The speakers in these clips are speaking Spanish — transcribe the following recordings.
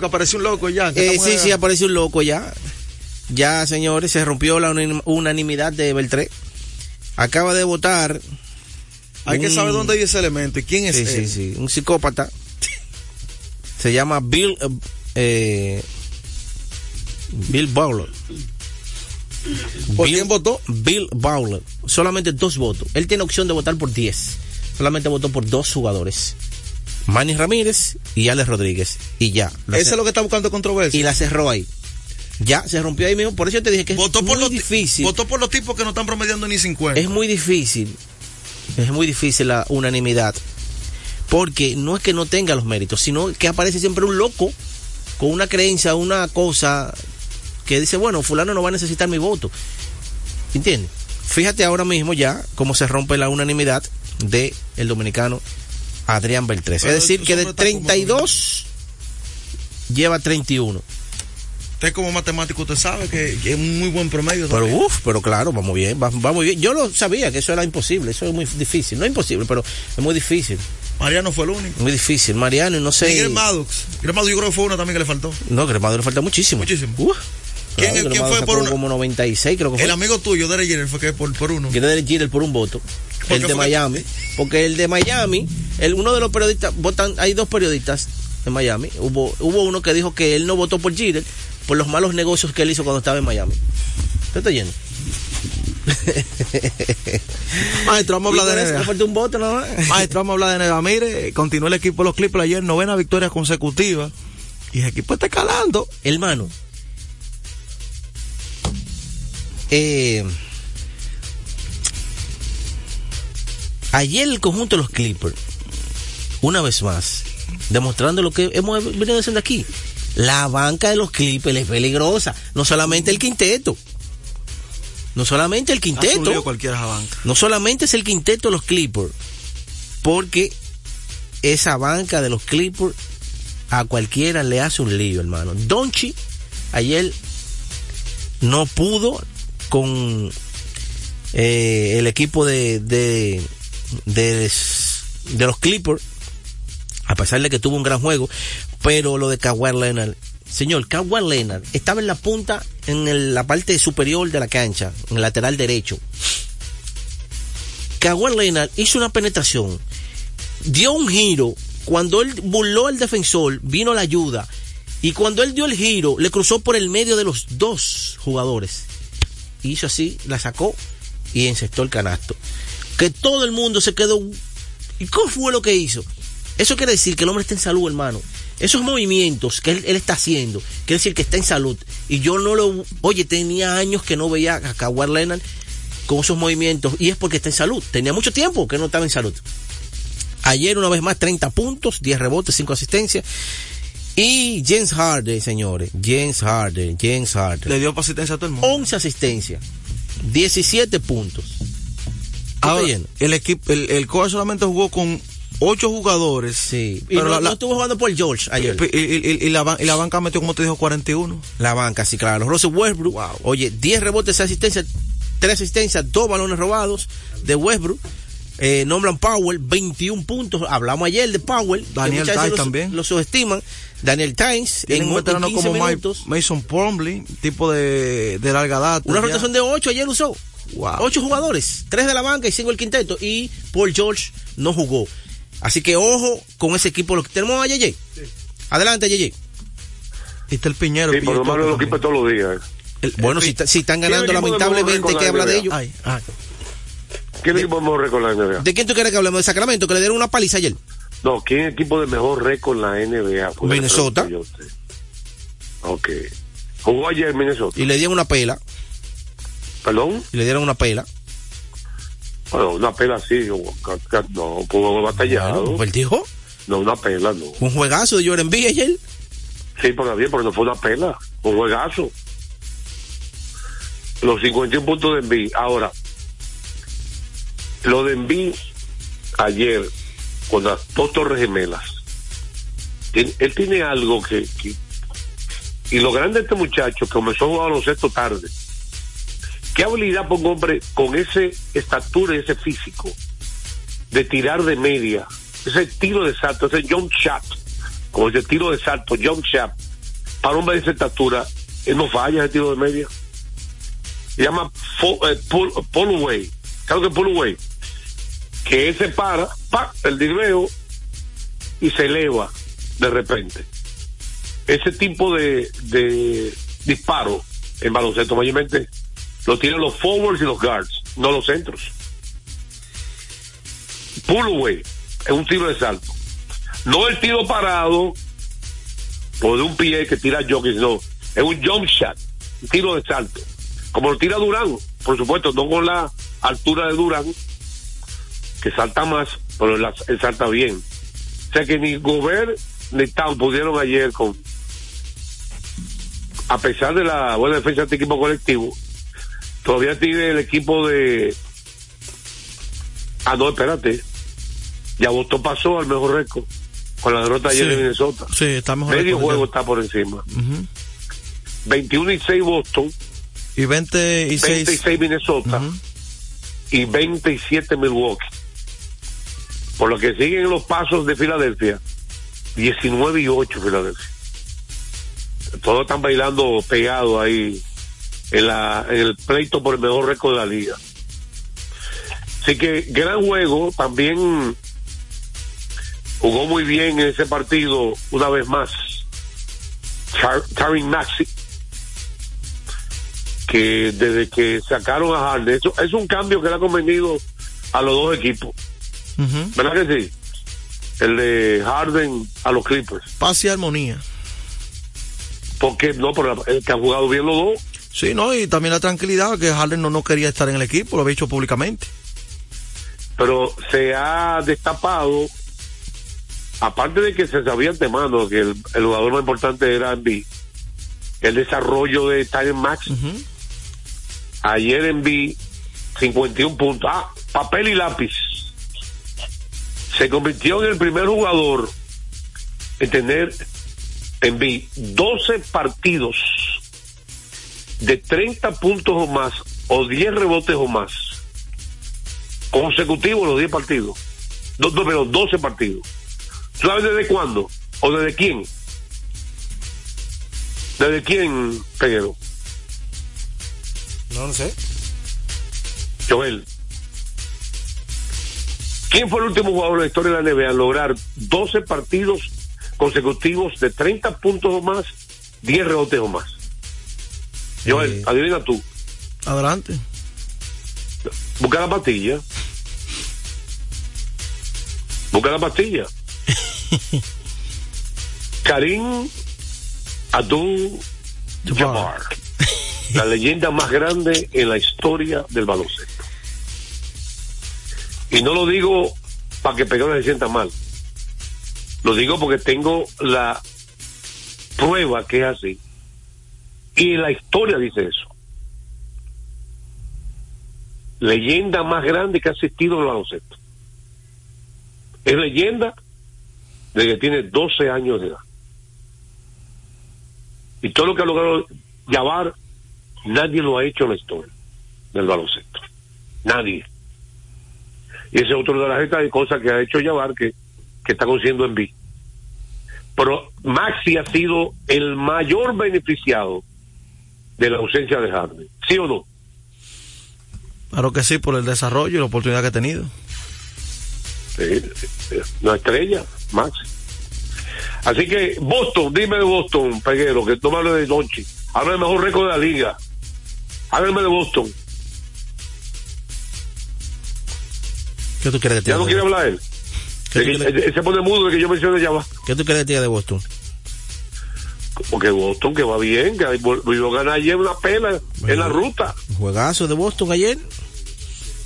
que apareció un loco ya. Eh, sí, sí, apareció un loco ya. Ya, señores, se rompió la unanimidad de Beltré. Acaba de votar. Hay que saber dónde hay ese elemento y quién es sí, Sí, sí, un psicópata. se llama Bill. Eh, Bill Bowler. ¿Por quién votó? Bill Bowler. Solamente dos votos. Él tiene opción de votar por diez. Solamente votó por dos jugadores. Manny Ramírez y Alex Rodríguez. Y ya. Eso es lo que está buscando controversia. Y la cerró ahí. Ya, se rompió ahí mismo. Por eso te dije que votó es por muy los, difícil. Votó por los tipos que no están promediando ni 50. Es muy difícil. Es muy difícil la unanimidad. Porque no es que no tenga los méritos, sino que aparece siempre un loco con una creencia, una cosa que dice, bueno, fulano no va a necesitar mi voto. ¿Entiendes? Fíjate ahora mismo ya cómo se rompe la unanimidad de el dominicano Adrián Beltrés. es decir, que de 32 lleva 31. Usted como matemático, usted sabe que, es un muy buen promedio. Pero uff, pero claro, vamos bien, va, muy bien. Yo lo sabía que eso era imposible, eso es muy difícil. No es imposible, pero es muy difícil. Mariano fue el único. Muy difícil, Mariano, y no sé. Miguel Maddox. Miguel Maddox yo creo que fue uno también que le faltó. No, Gremado le falta muchísimo. Muchísimo. ¿Quién, ¿quién fue por uno? Como 96 creo que fue. El amigo tuyo, Derek Jeter, fue que por, por uno. Derek Jeter por un voto. El de Miami. Porque el de Miami, el, uno de los periodistas, votan, hay dos periodistas en Miami. Hubo, hubo uno que dijo que él no votó por Jeter por los malos negocios que él hizo cuando estaba en Miami. ¿Qué está yendo? Maestro, vamos a hablar de NBA. Un voto nada más. Maestro, vamos a hablar de NBA. Mire, continuó el equipo de los Clippers ayer, novena victoria consecutiva. Y el equipo está escalando. Hermano. Eh, ayer el conjunto de los Clippers, una vez más, demostrando lo que hemos venido diciendo aquí. La banca de los Clippers es peligrosa. No solamente el quinteto. No solamente el quinteto. No solamente es el quinteto de los Clippers. Porque esa banca de los Clippers a cualquiera le hace un lío, hermano. Donchi ayer no pudo con eh, el equipo de, de, de, los Clippers, a pesar de que tuvo un gran juego, pero lo de Kawhi Leonard, señor, Kawhi Leonard estaba en la punta, en la parte superior de la cancha, en el lateral derecho. Kawhi Leonard hizo una penetración, dio un giro, cuando él burló al defensor, vino la ayuda, y cuando él dio el giro, le cruzó por el medio de los dos jugadores. Hizo así, la sacó y encestó el canasto. Que todo el mundo se quedó. ¿Y cómo fue lo que hizo? Eso quiere decir que el hombre está en salud, hermano. Esos movimientos que él, está haciendo, quiere decir que está en salud. Y yo no lo. Oye, tenía años que no veía a Kawhi Leonard con esos movimientos. Y es porque está en salud. Tenía mucho tiempo que no estaba en salud. Ayer, una vez más, 30 puntos, 10 rebotes, 5 asistencias. Y James Harden, señores. James Harden, James Harden. Le dio asistencia a todo el mundo. 11 asistencias. 17 puntos. Ahora, el equipo, el, el coach solamente jugó con 8 jugadores. Sí. Pero no, la, estuvo jugando por George ayer. Y, y, la, y, la, banca metió, como te dijo, 41. La banca, sí, claro. Russell Westbrook. Wow. Oye, 10 rebotes, 6 asistencias, 3 asistencias, 2 balones robados de Westbrook. Eh, nombran Powell, 21 puntos. Hablamos ayer de Powell. Daniel Tice también. Lo subestiman. Daniel Times. Tienen un como Mason Plumlee, tipo de, de larga data. Una rotación de 8 ayer usó. Wow. 8 jugadores. 3 de la banca y 5 el quinteto. Y Paul George no jugó. Así que ojo con ese equipo. Lo que tenemos a Yeye. Sí. Adelante, Yeye. Está el Piñero. Sí, por lo menos lo equipo todos los días. El, bueno, si, si, están ganando lamentablemente, que habla de ellos? Ay, ay. ¿Qué equipo de mejor récord la NBA? ¿De quién tú quieres que hablemos? ¿De Sacramento? ¿Que le dieron una paliza ayer? No, ¿quién es equipo de mejor récord en la NBA? Minnesota. Ok. Jugó ayer en Minnesota. Y le dieron una pela. ¿Perdón? Y le dieron una pela. Bueno, una pela sí. No, pudo batallado. Bueno, ¿Pues dijo? No, una pela, no. ¿Un juegazo de Jordan B ayer? Sí, pero bien, pero no fue una pela. Un juegazo. Los 51 puntos de Envy. Ahora, lo de Envy ayer con las dos torres gemelas. Él, tiene algo que, Y lo grande de este muchacho, que comenzó a jugar baloncesto tarde. ¿Qué habilidad por un hombre con ese estatura y ese físico de tirar de media? Ese tiro de salto, ese jump shot, como ese tiro de salto, jump shot, para un hombre de esa estatura, él no falla ese tiro de media. Se llama eh, pull, away. Creo que pull away. Que él se para, pa, el dirveo y se eleva de repente. Ese tipo de, de disparo en baloncesto mayormente lo tienen los forwards y los guards, no los centros. Pull away es un tiro de salto. No el tiro parado o de un pie que tira Jokic, no. Es un jump shot, un tiro de salto. Como lo tira Durán, por supuesto, no con la altura de Durán, que salta más, pero él, él salta bien. O sea que ni Gobert ni Town pudieron ayer con a pesar de la buena defensa de este equipo colectivo, todavía tiene el equipo de ah no, espérate ya Boston pasó al mejor récord con la derrota ayer Sí. de Minnesota Sí, está mejor. medio juego está por encima Ujú. 21 y 6 Boston Y 20 y 6. 26 Minnesota Ujú. y 27 Milwaukee por lo que siguen los pasos de Filadelfia 19 y 8 Filadelfia todos están bailando pegados ahí en, la, en el pleito por el mejor récord de la liga. Así que gran juego, también jugó muy bien en ese partido una vez más. Tarin Maxi, que desde que sacaron a Harden, eso es un cambio que le ha convenido a los dos equipos. ¿verdad que sí? El de Harden a los Clippers, Paz y armonía. porque no, pero el que han jugado bien los dos, Sí, no, y también la tranquilidad que Harden no, no quería estar en el equipo, lo había dicho públicamente. pero se ha destapado, aparte de que se sabía antemano que el, el jugador más importante era Embiid, el desarrollo de Tyron Max, Ujú. ayer Embiid 51 puntos, ah, papel y lápiz, se convirtió en el primer jugador en tener Embiid 12 partidos de 30 puntos o más o 10 rebotes o más consecutivos los 10 partidos. No, no, pero 12 partidos. ¿Tú ¿Sabes desde cuándo? ¿O desde quién? ¿Desde quién, Peguero? No lo sé. Joel. ¿Quién fue el último jugador en la historia de la NBA en lograr 12 partidos consecutivos de 30 puntos o más, 10 rebotes o más? Joel, adivina tú. Adelante. Busca la pastilla. Busca la pastilla. Karim Abdul Jabbar. La leyenda más grande en la historia del baloncesto. Y no lo digo para que Pegón se sienta mal. Lo digo porque tengo la prueba que es así. Y la historia dice eso leyenda más grande que ha asistido al baloncesto. Es leyenda de que tiene 12 años de edad. Y todo lo que ha logrado llevar, nadie lo ha hecho en la historia del baloncesto. Nadie. Y ese es otro de las de cosas que ha hecho llevar que, que está consiguiendo en B. Pero Maxi ha sido el mayor beneficiado de la ausencia de Harden. ¿Sí o no? Claro que sí, por el desarrollo y la oportunidad que ha tenido. Sí, una estrella, Max. Así que Boston, dime de Boston, Peguero, que tú me hables de Donchi. Habla del mejor récord de la liga. Háblame de Boston. ¿Qué tú crees que Ya tiene no de quiere hablar él. ¿Qué De tú que- crees- él se pone mudo de que yo mencione ya va. ¿Qué tú crees que tiene de Boston? Porque Boston, que va bien, que vol- volvió a ganar ayer una pela en la ruta. Juegazo de Boston ayer.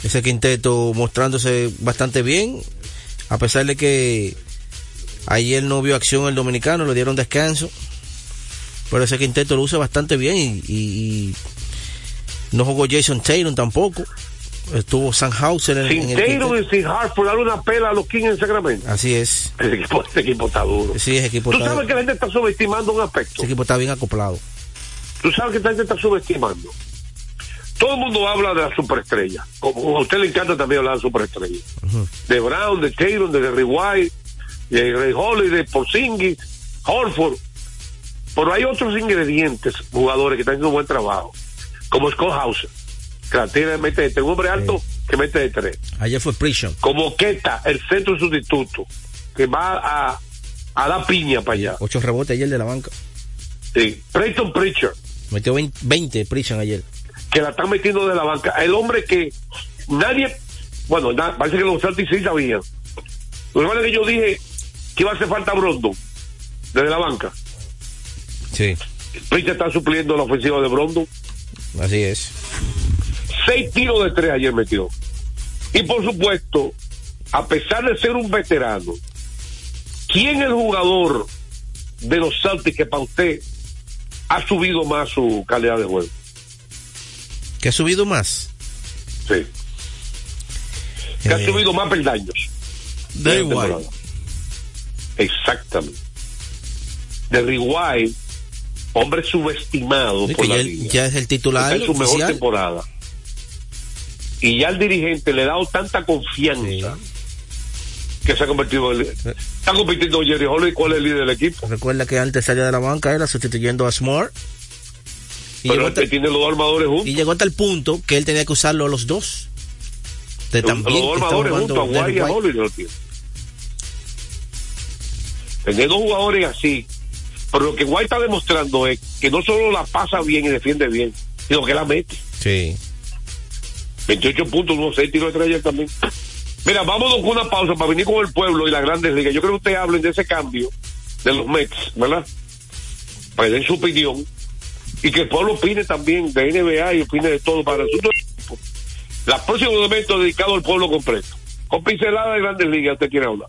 Ese quinteto mostrándose bastante bien. A pesar de que ayer no vio acción el dominicano, le dieron descanso. Pero ese quinteto lo usa bastante bien y, y- y no jugó Jason Taylor tampoco. Estuvo Sam Hauser en, Sin en el Taylor y sin Hartford, darle una pela a los Kings en Sacramento. Así es. Ese equipo, ese equipo está duro. Sí, ese equipo, Tú está, sabes que la gente está subestimando un aspecto. ese equipo está bien acoplado. Tú sabes que esta gente está subestimando. Todo el mundo habla de la superestrella. Como a usted le encanta también hablar de superestrella. Ujú. De Brown, de Taylor, de Gary White, de Ray Holiday, de Porzingis, Horford. Pero hay otros ingredientes, jugadores que están haciendo buen trabajo, como Scott Hauser, que la tiene, mete de tres, un hombre alto que mete de tres. Ayer fue Prison. Como Keta, el centro sustituto, que va a, a dar piña para allá. Ocho rebotes ayer de la banca. Sí. Preston Pritchard, Metió 20, 20 Prison ayer. que la están metiendo de la banca. El hombre que nadie, bueno, na- parece que los Celtics sí sabían. Lo igual que yo dije que iba a hacer falta Brondon desde la banca. Sí. Pritchard está supliendo la ofensiva de Brondon. Así es. Seis tiros de tres ayer metió. Y por supuesto, a pesar de ser un veterano, ¿quién es el jugador de los Celtics que para usted ha subido más su calidad de juego? ¿Que ha subido más? Sí. Que ha Eh, subido más peldaños. Da igual. Exactamente. De White, hombre subestimado sí, por que la ya, liga. ya es el titular su mejor temporada. Y ya el dirigente le ha dado tanta confianza Sí. que se ha convertido en. Está compitiendo Jerry Holly, ¿cuál es el líder del equipo? Recuerda que antes salía de la banca, era sustituyendo a Smart. Y Pero hasta, tiene los dos armadores juntos. y llegó hasta el punto que él tenía que usarlo a los dos. De los también dos estaba armadores juntos, a Guay y a. Holly lo tiene. Tener dos jugadores así. Pero lo que White está demostrando es que no solo la pasa bien y defiende bien, sino que la mete. Sí. 28 puntos, unos 6 tiros de ayer también. Mira, vámonos con una pausa para venir con el pueblo y las grandes ligas. Yo creo que ustedes hablen de ese cambio de los Mets, ¿verdad? Para que den su opinión y que el pueblo opine también de NBA y opine de todo para el asunto. La próxima momento dedicado al pueblo completo. Con pincelada de grandes ligas, usted quiere hablar.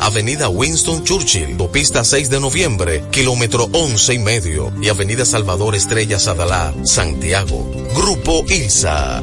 Avenida Winston Churchill, Autopista 6 de Noviembre, kilómetro 11 y medio, y Avenida Salvador Estrella Sadalá, Santiago. Grupo ILSA.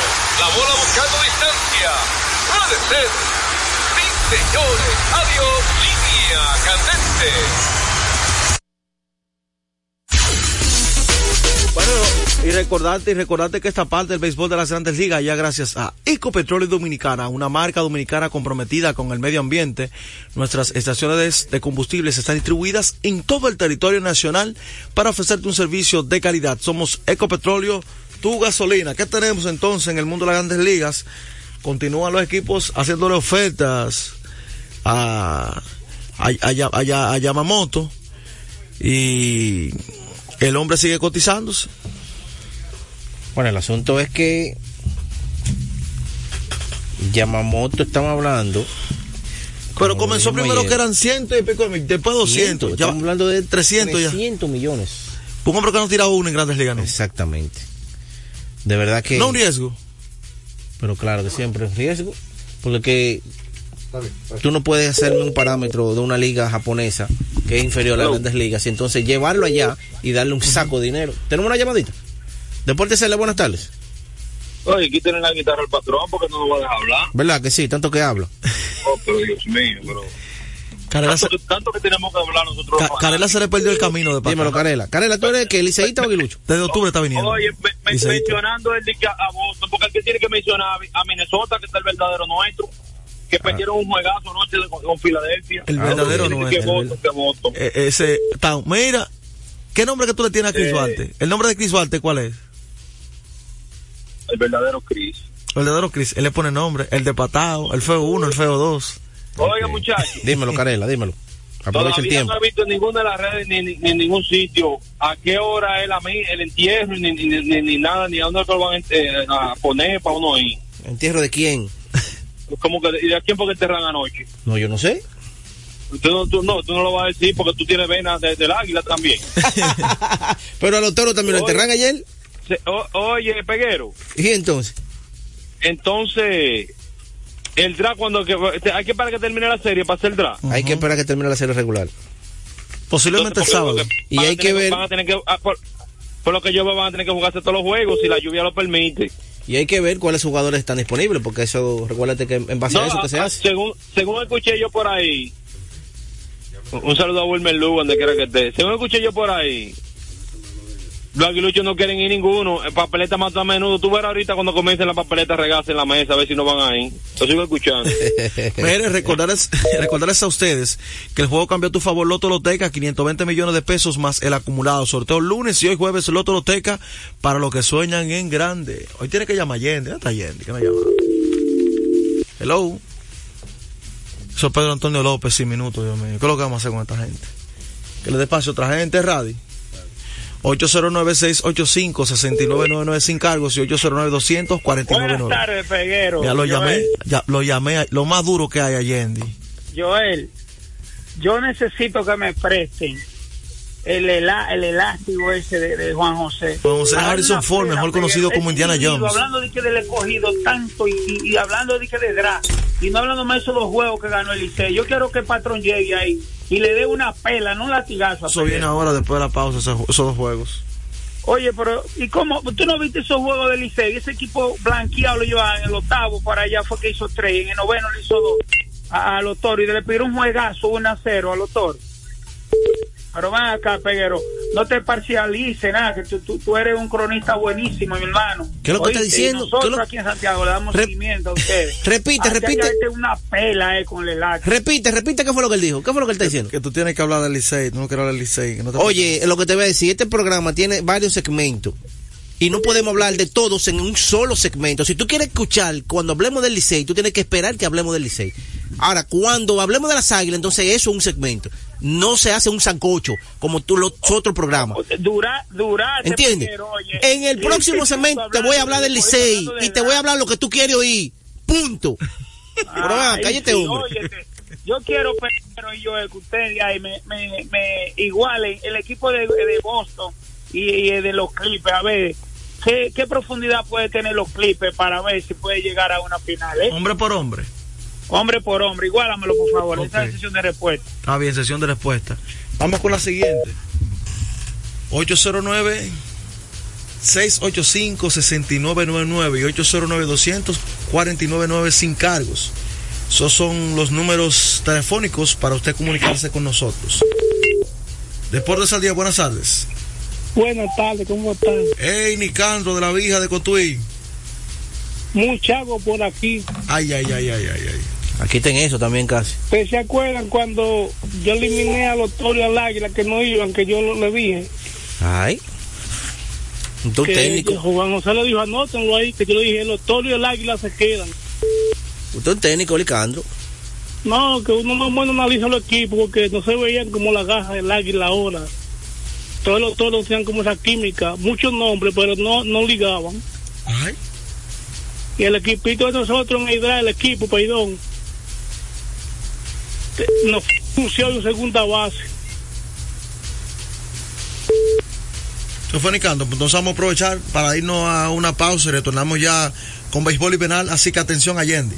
La bola buscando distancia. Puede ser. Sí, señores. Adiós. Línea candente. Bueno, y recordarte, y recordarte que esta parte del béisbol de las grandes ligas, ya gracias a Ecopetróleo Dominicana, una marca dominicana comprometida con el medio ambiente, nuestras estaciones de combustibles están distribuidas en todo el territorio nacional para ofrecerte un servicio de calidad. Somos Ecopetróleo, tu gasolina. ¿Qué tenemos entonces en el mundo de las grandes ligas? Continúan los equipos haciéndole ofertas a, a, a, Ya- a Ya- Yamamoto y el hombre sigue cotizándose. Bueno, el asunto es que Yamamoto estamos hablando Pero comenzó primero ayer. que eran ciento y pico, de mil, después 200. Ya, Estamos hablando de 300 ya. 300 millones. un hombre que no tiraba uno en grandes ligas. Exactamente. De verdad que. No un riesgo. Pero claro que siempre es riesgo. Porque que tú no puedes hacerme un parámetro de una liga japonesa que es inferior a las grandes ligas y entonces llevarlo allá y darle un saco de dinero. Tenemos una llamadita. Deporte Cele, buenas tardes. Oye, quítenle la guitarra al patrón porque no nos va a dejar hablar. ¿Verdad que sí? Tanto que hablo. Oh, pero Dios mío, pero... Carela se, Tanto, que- tanto que tenemos que hablar nosotros. Ca- Carela se le perdió el camino de Dímelo, Paca. Carela. Carela, ¿tú eres que liceísta o aguilucho? Desde octubre está viniendo. Oye, me- me- Liceísta. mencionando el de que a Boston, porque el que tiene que mencionar a, Minnesota, que está el verdadero nuestro, que perdieron un juegazo anoche con, con Filadelfia. El Ah, verdadero tiene nuestro. Que Boston, que Boston. Eh, ese. Mira, ¿qué nombre que tú le tienes a Chris Eh. Duarte? ¿El nombre de Chris Duarte cuál es? El verdadero Chris. El verdadero Chris. Él le pone nombre. El de Patao, el feo 1, el feo 2. Oiga, muchachos. Dímelo, Carela, dímelo. Aprovecha el tiempo. no he visto en ninguna de las redes ni, ni- ni en ningún sitio a qué hora es la, el entierro, ni, ni, nada, ni a dónde lo van eh, a poner para uno ir. ¿Entierro de quién? Como que, ¿Y de quién fue que enterran anoche? No, yo no sé. Tú no, tú, no, tú no lo vas a decir porque tú tienes venas de- del águila también. Pero a los toros también lo enterran ayer. Se- o- oye, Peguero, ¿Y entonces? entonces, el draft cuando que, hay que para que termine la serie para hacer el draft. Hay que esperar que termine la serie regular. Posiblemente el Entonces, sábado. porque Y hay que ver- Van a tener que, ah, por, por lo que yo veo, van a tener que jugarse todos los juegos si la lluvia lo permite. Y hay que ver cuáles jugadores están disponibles, porque eso, recuérdate que en base a eso que se a- hace. Según, según escuché yo por ahí, un un saludo a Wilmer Lugo, donde quiera que esté. Según escuché yo por ahí, los aguiluchos no quieren ir ninguno. En papeleta más a menudo. Tú verás ahorita cuando comiencen la papeleta a regarse en la mesa, a ver si no van ahí. Lo sigo escuchando. Mire, recordarles, recordarles a ustedes que el juego cambió a tu favor Loto Loteca, 520 millones de pesos más el acumulado. Sorteo lunes y hoy jueves Loto Loteca para los que sueñan en grande. Hoy tiene que llamar Allende. ¿Dónde está Allende? ¿Qué me llama? Hello. Es Pedro Antonio López, sin minutos, Dios mío. ¿Qué es lo que vamos a hacer con esta gente? Que le dé paso a otra gente, Radio. 809-685-6999 sin cargos y 809-200-4999. Buenas tardes, Peguero. Ya lo llamé, Joel. ya lo llamé, lo más duro que hay Allende. Joel, yo necesito que me presten el, elástico ese de, de Juan José. Juan José Harrison Ford, mejor conocido como Indiana Jones. Hablando de que del escogido tanto y, y- y hablando de que de draft y no hablando más de esos dos juegos que ganó el Licey. Yo quiero que el patrón llegue ahí y le dé una pela, no un latigazo. Eso viene ahora después de la pausa, esos, esos dos juegos. Oye, pero ¿y cómo? ¿Tú no viste esos juegos del Licey? Ese equipo blanqueado lo llevaban en el octavo, para allá fue que hizo tres, en el noveno le hizo dos a, a los toros y le pidieron un juegazo 1 a 0 a los toros. Pero ven acá, Peguero, no te parcialices nada, que tú, tú, tú eres un cronista buenísimo, mi hermano. ¿Qué es lo que está diciendo? Nosotros ¿Qué es lo- aquí en Santiago le damos Re- seguimiento a ustedes. Repite, que repite. hallarte una pela eh, con el. Repite, repite qué fue lo que él dijo. ¿Qué fue lo que él está diciendo? Que tú tienes que hablar del Licey, no quieres hablar del Licey. no Oye, lo que te voy a decir, este programa tiene varios segmentos y no podemos hablar de todos en un solo segmento. Si tú quieres escuchar cuando hablemos del Licey, tú tienes que esperar que hablemos del Licey. Ahora, cuando hablemos de las águilas, entonces eso es un segmento. No se hace un sancocho como tú los otros programas. Dura, durate, ¿Entiendes? Oye. En el próximo segmento te voy a hablar del Licey de y te voy a hablar lo que tú quieres oír. Punto. Pero Ay, cállate, sí, hombre. óyete, yo quiero, pero yo, que ustedes ahí me, me, me igualen el equipo de, de Boston y, y de los Clippers, a ver, ¿qué, ¿qué profundidad puede tener los Clippers para ver si puede llegar a una final? ¿eh? Hombre por hombre. Hombre por hombre, igualamelo por favor, Ok. esta es sesión de respuesta. Está bien, sesión de respuesta. Vamos con la siguiente. 809 685 6999 y 809 249 sin cargos. Esos son los números telefónicos para usted comunicarse con nosotros. Deportes al día, buenas tardes. Buenas tardes, ¿cómo están? Hey, Nicandro de la Vija de Cotuí. Muchago por aquí. Ay, ay, ay, ay, ay, ay. Aquí ten eso también casi. ¿Ustedes se acuerdan cuando yo eliminé a los Toros y al Águila que no iban, que yo le dije? Ay. Un técnico. Juan José le dijo, anótenlo ahí, que yo le dije, los Toros y el Águila se quedan. Usted es técnico, Licandro. No, que uno más bueno analiza los equipos porque no se veían como la gaja del águila ahora. Todos los toros tenían como esa química, muchos nombres, pero no, no ligaban. Ay. Y el equipito de nosotros en Hidra, el equipo, perdón, nos funciona en segunda base. Se fue Nicando, pues entonces vamos a aprovechar para irnos a una pausa y retornamos ya con béisbol y penal, así que atención Allende.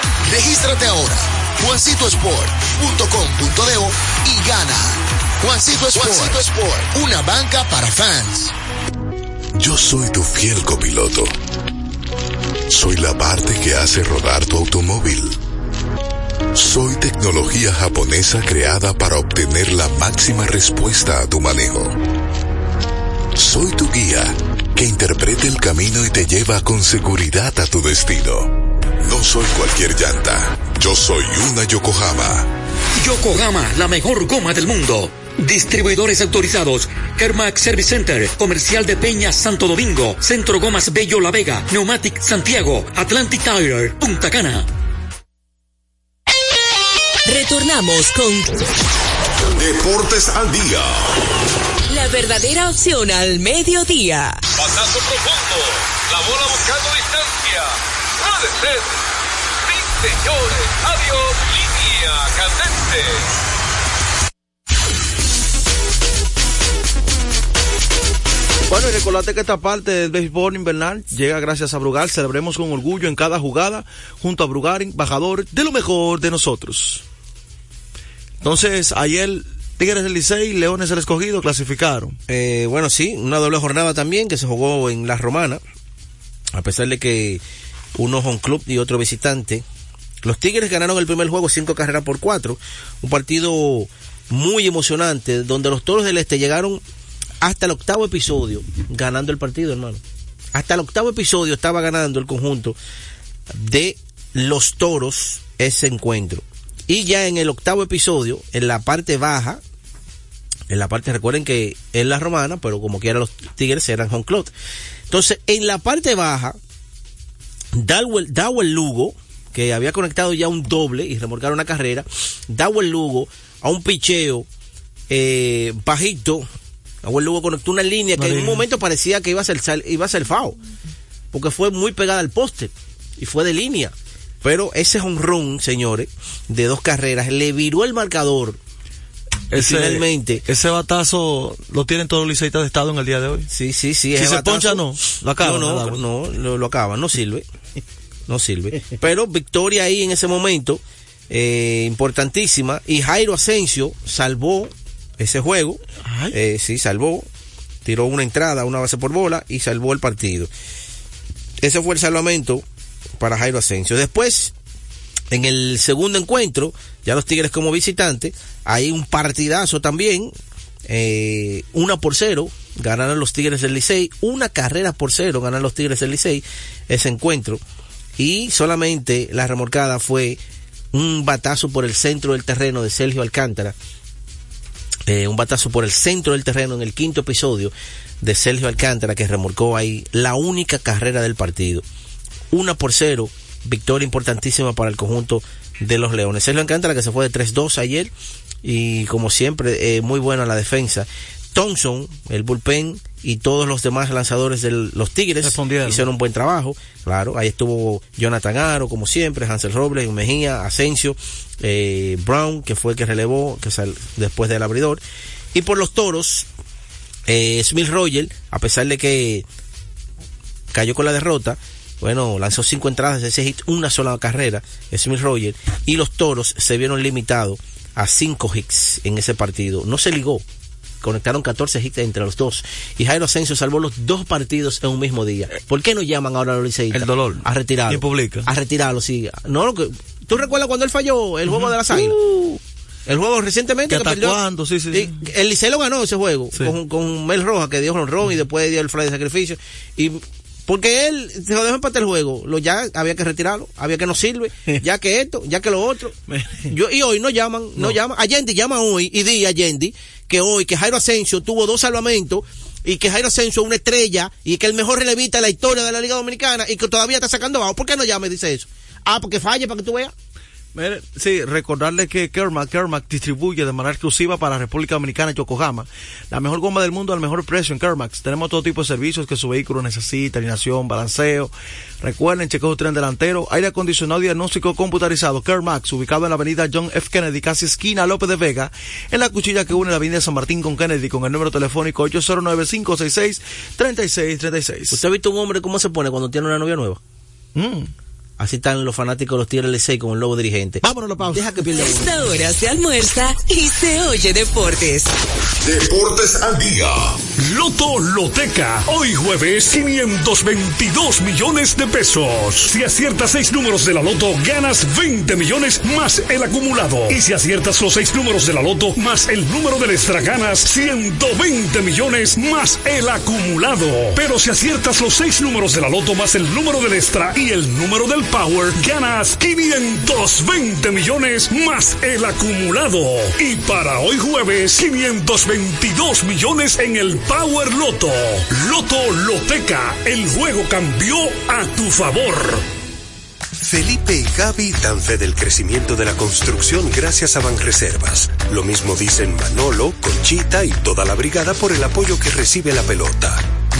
Regístrate ahora, juancitosport.com.de y gana. Juancito Sport, Juancito Sport, una banca para fans. Yo soy tu fiel copiloto. Soy la parte que hace rodar tu automóvil. Soy tecnología japonesa creada para obtener la máxima respuesta a tu manejo. Soy tu guía que interpreta el camino y te lleva con seguridad a tu destino. No soy cualquier llanta. Yo soy una Yokohama. Yokohama, la mejor goma del mundo. Distribuidores autorizados. Kermac Service Center, Comercial de Peña Santo Domingo, Centro Gomas Bello La Vega, Neumatic Santiago, Atlantic Tire, Punta Cana. Retornamos con Deportes al día. la verdadera opción al mediodía. Batazo profundo. La bola buscando distancia. Puede ser. Sí, señores. Adiós. Línea candente. Bueno, y recordate que esta parte del béisbol invernal llega gracias a Brugal. Celebremos con orgullo en cada jugada junto a Brugal, embajador de lo mejor de nosotros. Entonces, ayer Tigres del Licey, Leones del Escogido clasificaron. Eh, bueno, sí, una doble jornada también que se jugó en La Romana, a pesar de que uno home club y otro visitante. Los Tigres ganaron el primer juego cinco carreras por cuatro, un partido muy emocionante donde los Toros del Este llegaron hasta el octavo episodio ganando el partido, hermano. Hasta el octavo episodio estaba ganando el conjunto de los Toros ese encuentro. Y ya en el octavo episodio, en la parte baja, en la parte, recuerden que es la romana, pero como quiera los Tigres eran home club. Entonces, en la parte baja, Dawel, Dawel Lugo, que había conectado ya un doble y remolcaron una carrera, Dawel Lugo a un picheo eh, bajito, Dawel Lugo conectó una línea que en un momento parecía que iba a ser, iba a ser FAO, porque fue muy pegada al poste y fue de línea. Pero ese run, señores, de dos carreras, le viró el marcador. Ese- finalmente. Ese batazo lo tienen todos los liceístas de estado en el día de hoy. Sí, sí, sí. Si se batazo- poncha, no. Lo acaba. No, no, no, lo, lo acaba, no sirve. No sirve. Pero victoria ahí en ese momento, eh, importantísima. Y Jairo Asensio salvó ese juego. Eh, sí, salvó. Tiró una entrada, una base por bola y salvó el partido. Ese fue el salvamento para Jairo Asensio. Después, en el segundo encuentro, ya los Tigres como visitantes, hay un partidazo también, eh, una por cero, ganaron los Tigres del Licey, una carrera por cero, ganaron los Tigres del Licey, ese encuentro, y solamente la remolcada fue un batazo por el centro del terreno de Sergio Alcántara, eh, un batazo por el centro del terreno en el quinto episodio de Sergio Alcántara que remolcó ahí la única carrera del partido. Una por cero, victoria importantísima para el conjunto de los Leones. Sergio Alcántara que se fue de 3-2 ayer y como siempre eh, muy buena la defensa. Thompson, el bullpen y todos los demás lanzadores de los Tigres hicieron un buen trabajo. Claro, ahí estuvo Jonathan Aro, como siempre, Hansel Robles, Mejía, Asensio, eh, Brown, que fue el que relevó que sal- después del abridor. Y por los toros, eh, Smith Roger, a pesar de que cayó con la derrota, bueno, lanzó cinco entradas de ese hit, una sola carrera, Smith Roger, y los toros se vieron limitados a cinco hits en ese partido. No se ligó, conectaron 14 hits entre los dos. Y Jairo Asensio salvó los dos partidos en un mismo día. ¿Por qué no llaman ahora a los liceístas? El dolor. A retirarlo. ¿Quién publica? A retirarlo, sí. No, lo que, ¿Tú recuerdas cuando él falló el juego de las águilas? El juego recientemente ¿Que perdió. Sí, sí, sí. Y el Licey lo ganó ese juego con, con Mel Roja que dio ron y después dio el fly de sacrificio. Y porque él se lo dejó empatar el juego, lo ya había que retirarlo, había que no sirve, ya que esto, ya que lo otro. Yo, y hoy no llaman, no, llaman. Allende llama hoy y di a Allende que hoy que Jairo Asensio tuvo dos salvamentos y que Jairo Asensio es una estrella y que el mejor relevista de la historia de la Liga Dominicana y que todavía está sacando abajo. ¿Por qué no llama y dice eso? Ah, porque falle para que tú veas. Mire, sí, recordarle que Kermac, Kermac distribuye de manera exclusiva para la República Dominicana y Yokohama la mejor goma del mundo al mejor precio en Kermac. Tenemos todo tipo de servicios que su vehículo necesita, alineación, balanceo. Recuerden, chequeo su tren delantero, aire acondicionado y diagnóstico computarizado. Kermax, ubicado en la avenida John F. Kennedy, casi esquina López de Vega, en la cuchilla que une la avenida San Martín con Kennedy, con el número telefónico 809-566-3636. ¿Usted ha visto un hombre cómo se pone cuando tiene una novia nueva? Mm. Así están los fanáticos de los Tigres Licey con el lobo dirigente. Vámonos la pausa. Deja que pierda uno. esta hora se almuerza y se oye deportes. Deportes al día. Loto Loteca. Hoy jueves, 522 millones de pesos. Si aciertas seis números de la Loto, ganas 20 millones más el acumulado. Y si aciertas los seis números de la Loto más el número del extra, ganas 120 millones más el acumulado. Pero si aciertas los seis números de la Loto más el número del extra y el número del Power, ganas 520 millones más el acumulado. Y para hoy jueves, 522 millones en el Power Loto. Loto Loteca, el juego cambió a tu favor. Felipe y Gaby dan fe del crecimiento de la construcción gracias a Banreservas. Lo mismo dicen Manolo, Conchita y toda la brigada por el apoyo que recibe la pelota.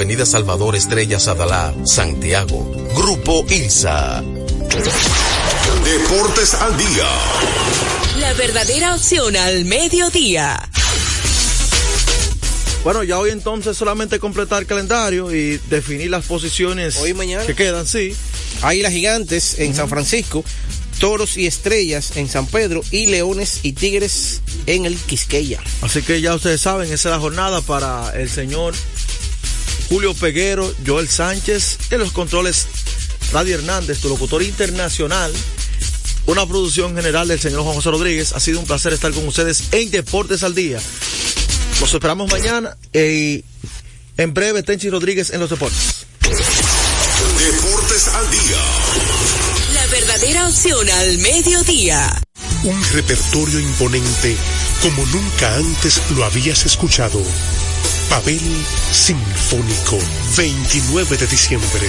Avenida Salvador Estrella Sadalá, Santiago. Grupo ILSA. Deportes al día. La verdadera opción al mediodía. Bueno, ya hoy entonces solamente completar el calendario y definir las posiciones Hoy y mañana. que quedan, sí. Águilas Gigantes en San Francisco, Toros y Estrellas en San Pedro y Leones y Tigres en el Quisqueya. Así que ya ustedes saben, esa es la jornada para el señor Julio Peguero, Joel Sánchez, en los controles Radio Hernández, tu locutor internacional. Una producción general del señor Juan José Rodríguez. Ha sido un placer estar con ustedes en Deportes al Día. Los esperamos mañana y en breve Tenchi Rodríguez en los deportes. Deportes al día. La verdadera opción al mediodía. Un repertorio imponente como nunca antes lo habías escuchado. Pavel Sinfónico, 29 de diciembre,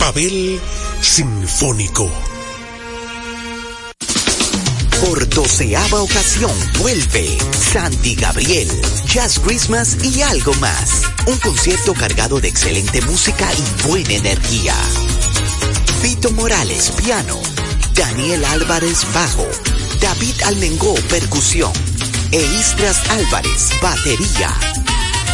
Pavel Sinfónico. Por doceava ocasión vuelve Santi Gabriel, Jazz Christmas y algo más. Un concierto cargado de excelente música y buena energía. Vito Morales, piano. Daniel Álvarez, bajo. David Almengó, percusión. E Istras Álvarez, batería.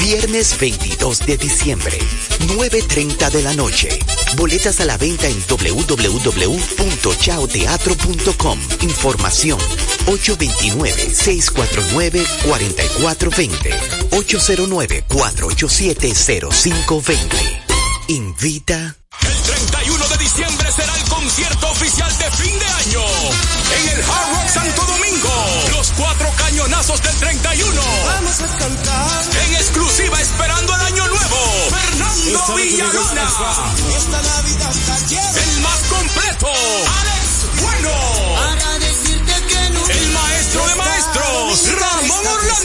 Viernes 22 de diciembre, 9.30 de la noche. Boletas a la venta en www.chaoteatro.com. Información 829-649-4420. 809-487-0520. Invita. El 31 de diciembre será el concierto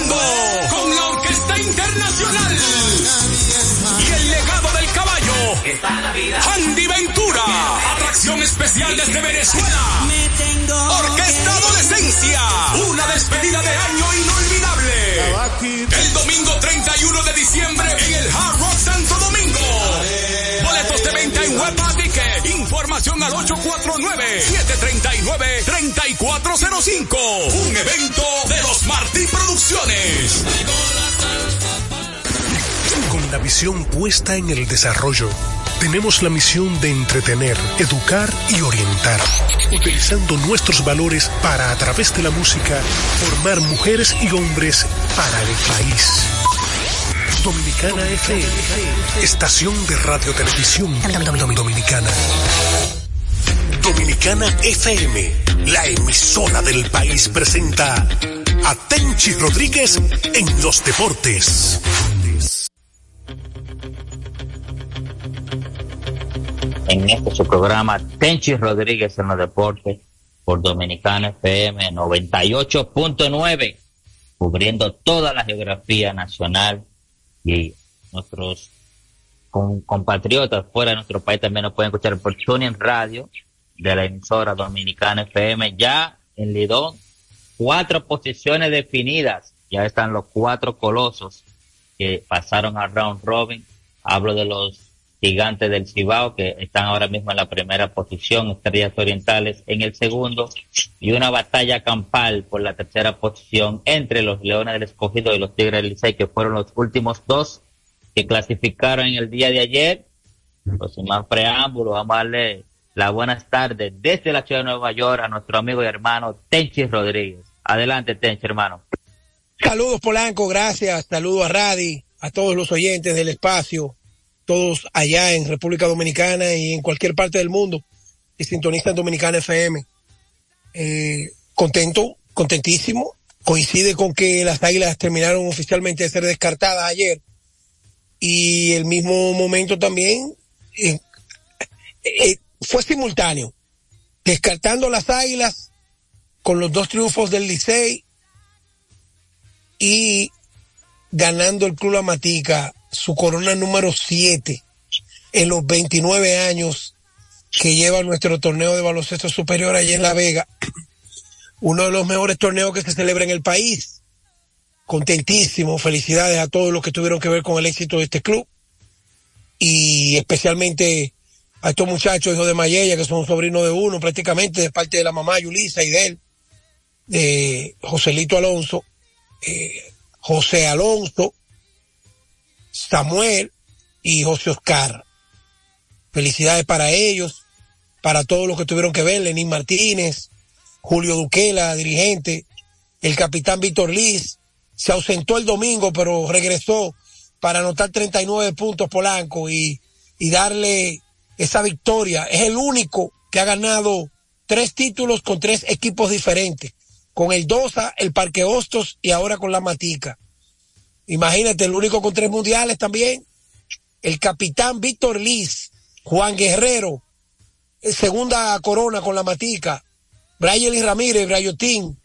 Con la Orquesta Internacional. Y el legado del caballo. Andy Ventura. Atracción especial desde Venezuela. Orquesta Adolescencia. Una despedida de año inolvidable. El domingo 31 de diciembre en el Hard Rock Santo Domingo. Boletos de venta en Ticket. Al 849-739-3405. Un evento de los Martí Producciones. Con la visión puesta en el desarrollo, tenemos la misión de entretener, educar y orientar, utilizando nuestros valores para, a través de la música, formar mujeres y hombres para el país. Dominicana FM, estación de radio televisión dominicana. Dominicana FM, la emisora del país presenta a Tenchi Rodríguez en los deportes. en este su programa Tenchi Rodríguez en los deportes por Dominicana FM 98.9 cubriendo toda la geografía nacional y nuestros compatriotas fuera de nuestro país también nos pueden escuchar por Tuning Radio de la emisora Dominicana FM ya en Lidón cuatro posiciones definidas. Ya están los cuatro colosos que pasaron al round robin. Hablo de los gigantes del Cibao que están ahora mismo en la primera posición, Estrellas Orientales en el segundo y una batalla campal por la tercera posición entre los Leones del Escogido y los Tigres del Licey que fueron los últimos dos que clasificaron en el día de ayer. Pues sin más preámbulo, vamos a darle las buenas tardes desde la ciudad de Nueva York a nuestro amigo y hermano Tenchi Rodríguez. Adelante Tenchi hermano. Saludos Polanco, gracias. Saludos a Radi, a todos los oyentes del espacio, todos allá en República Dominicana y en cualquier parte del mundo que sintonizan Dominicana FM. Eh, contento, contentísimo. Coincide con que las águilas terminaron oficialmente de ser descartadas ayer. Y el mismo momento también eh, fue simultáneo. Descartando las águilas con los dos triunfos del Licey y ganando el Club La Matica su corona número 7 en los 29 años que lleva nuestro torneo de baloncesto superior allí en La Vega. Uno de los mejores torneos que se celebra en el país. Contentísimo, felicidades a todos los que tuvieron que ver con el éxito de este club. Y especialmente a estos muchachos hijos de Mayella, que son sobrinos de uno prácticamente, de parte de la mamá Yulisa y de él, de Joselito Alonso, eh, José Alonso, Samuel y José Oscar. Felicidades para ellos, para todos los que tuvieron que ver, Lenín Martínez, Julio Duquela, dirigente, el capitán Víctor Liz, se ausentó el domingo, pero regresó para anotar 39 puntos Polanco y, y darle esa victoria. Es el único que ha ganado tres títulos con tres equipos diferentes, con el Dosa, el Parque Hostos y ahora con la Matica. Imagínate, el único con tres mundiales también. El capitán Víctor Liz, Juan Guerrero, eh, segunda corona con la Matica. Brian Ramírez, Brayotín,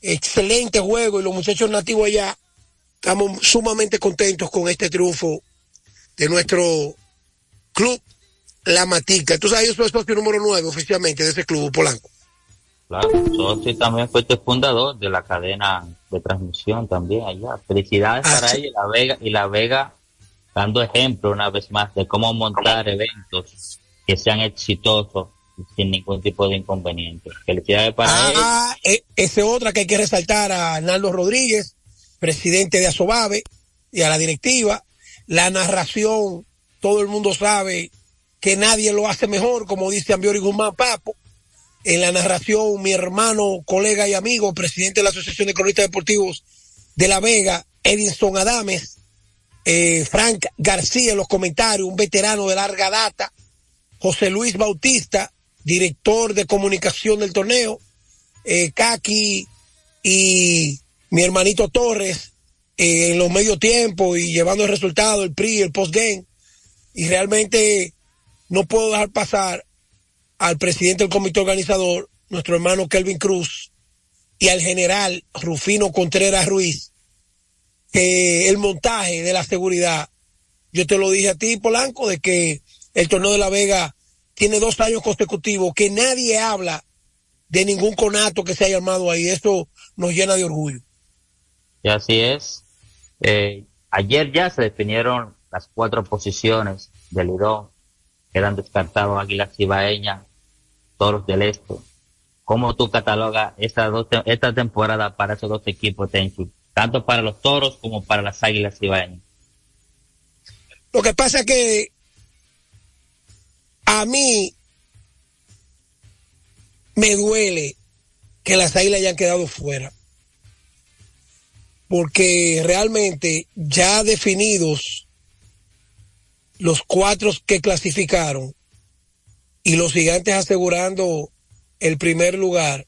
excelente juego y los muchachos nativos allá. Estamos sumamente contentos con este triunfo de nuestro club La Matica. Entonces ahí yo soy socio número 9 oficialmente de ese club, Polanco. Claro, socio también fue el fundador de la cadena transmisión también allá. Felicidades Ah, para sí. ella y la Vega y la Vega dando ejemplo una vez más de cómo montar eventos que sean exitosos sin ningún tipo de inconveniente. Felicidades para ella. Ah, e- ese otra que hay que resaltar a Arnaldo Rodríguez, presidente de Asobave, y a la directiva. La narración, todo el mundo sabe que nadie lo hace mejor, como dice Ambiori Guzmán Papo. En la narración, mi hermano, colega y amigo, presidente de la Asociación de Cronistas Deportivos de La Vega, Edinson Adames, eh, Frank García en los comentarios, un veterano de larga data, José Luis Bautista, director de comunicación del torneo, eh, Kaki y mi hermanito Torres eh, en los medio tiempo y llevando el resultado, el PRI, el postgame. Y realmente no puedo dejar pasar al presidente del comité organizador, nuestro hermano Kelvin Cruz, y al general Rufino Contreras Ruiz, que el montaje de la seguridad, yo te lo dije a ti, Polanco, de que el torneo de La Vega tiene dos años consecutivos, que nadie habla de ningún conato que se haya armado ahí. Eso nos llena de orgullo. Y así es. Eh, ayer ya se definieron las cuatro posiciones del Lidón. Quedan descartados Águilas Cibaeñas, Toros del Este. ¿Cómo tú catalogas esta, esta temporada para esos dos equipos? Tanto para los Toros como para las Águilas Cibaeñas. Lo que pasa es que a mí me duele que las águilas hayan quedado fuera. Porque realmente ya definidos los cuatro que clasificaron y los gigantes asegurando el primer lugar.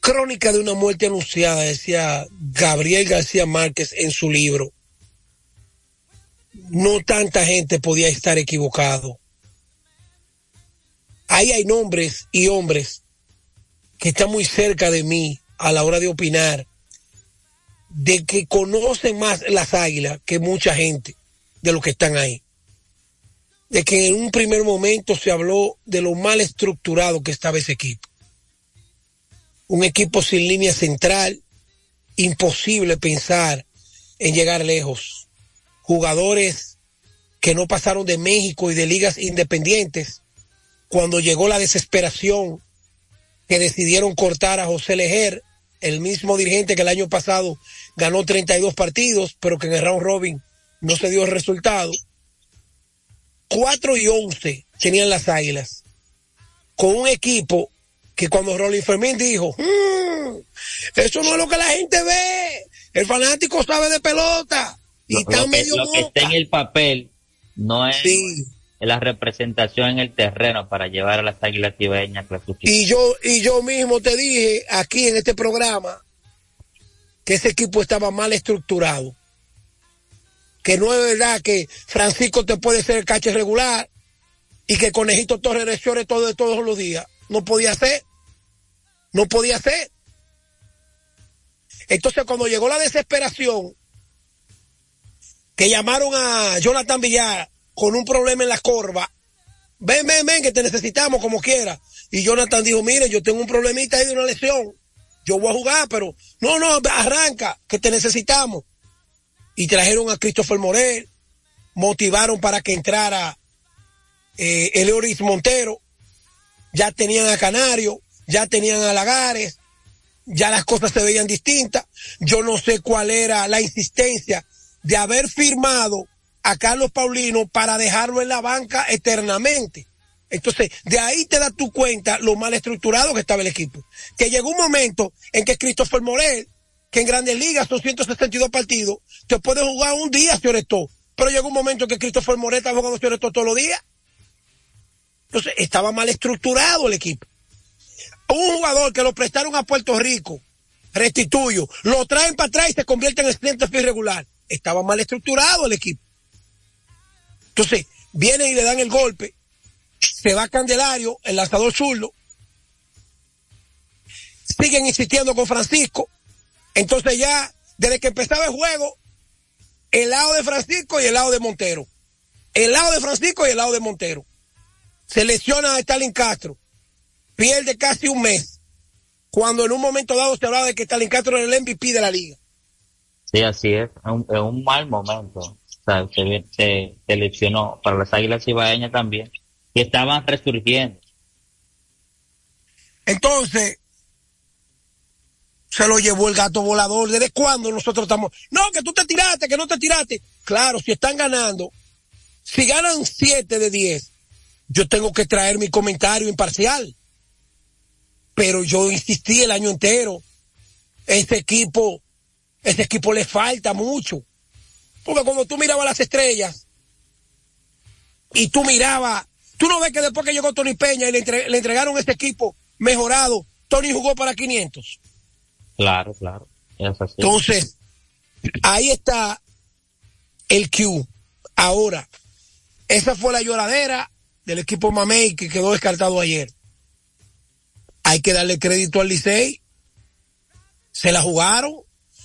Crónica de una muerte anunciada, decía Gabriel García Márquez en su libro. No tanta gente podía estar equivocado. Ahí hay nombres y hombres que están muy cerca de mí a la hora de opinar, de que conocen más las águilas que mucha gente de los que están ahí. De que en un primer momento se habló de lo mal estructurado que estaba ese equipo. Un equipo sin línea central, imposible pensar en llegar lejos. Jugadores que no pasaron de México y de ligas independientes. Cuando llegó la desesperación, que decidieron cortar a José Lejer, el mismo dirigente que el año pasado ganó 32 partidos, pero que en el round robin no se dio el resultado. 4 y 11 tenían las águilas, con un equipo que cuando Rolling Fermín dijo, "Mm, eso no es lo que la gente ve, el fanático sabe de pelota, y Lo, está lo que, medio lo que está en el papel no es la representación en el terreno para llevar a las Águilas clasificar. Y yo, y yo mismo te dije aquí en este programa que ese equipo estaba mal estructurado. Que no es verdad que Francisco te puede ser el cache regular y que Conejito Torres lesione todo, todos los días. No podía ser. No podía ser. Entonces cuando llegó la desesperación, que llamaron a Jonathan Villar con un problema en la corva, ven, ven, ven, que te necesitamos como quiera. Y Jonathan dijo, mire, yo tengo un problemita ahí de una lesión. Yo voy a jugar, pero no, no, arranca, que te necesitamos. Y trajeron a Christopher Morel, motivaron para que entrara eh, Eleoris Montero, ya tenían a Canario, ya tenían a Lagares, ya las cosas se veían distintas. Yo no sé cuál era la insistencia de haber firmado a Carlos Paulino para dejarlo en la banca eternamente. Entonces, de ahí te das tu cuenta lo mal estructurado que estaba el equipo. Que llegó un momento en que Christopher Morel, que en Grandes Ligas son 162 partidos, te puede jugar un día, señor Esto. Pero llegó un momento en que Christopher Morel estaba jugando señor Esto todos los días. Entonces, estaba mal estructurado el equipo. Un jugador que lo prestaron a Puerto Rico, restituyo, lo traen para atrás y se convierte en estudiante irregular. Estaba mal estructurado el equipo. Entonces, vienen y le dan el golpe, se va Candelario, el lanzador zurdo, siguen insistiendo con Francisco, entonces ya, desde que empezaba el juego, el lado de Francisco y el lado de Montero. el lado de Francisco y el lado de Montero. Se lesiona a Stalin Castro. Pierde casi un mes. Cuando en un momento dado se hablaba de que Stalin Castro era el MVP de la liga. Sí, así es. Es un, es un mal momento. O sea, se, se, se lesionó para las Águilas Ibaeñas también, que estaban resurgiendo. Entonces, se lo llevó el gato volador. ¿Desde cuándo nosotros estamos? No, que tú te tiraste, que no te tiraste. Claro, si están ganando, si ganan 7 de 10, yo tengo que traer mi comentario imparcial. Pero yo insistí el año entero. Este equipo, este equipo le falta mucho. Porque cuando tú mirabas las estrellas y tú mirabas, tú no ves que después que llegó Tony Peña y le, entre- le entregaron este equipo mejorado, Tony jugó para 500. Claro, claro. Es así. Entonces, ahí está el Q. Ahora, esa fue la lloradera del equipo Mamey que quedó descartado ayer. Hay que darle crédito al Licey. Se la jugaron,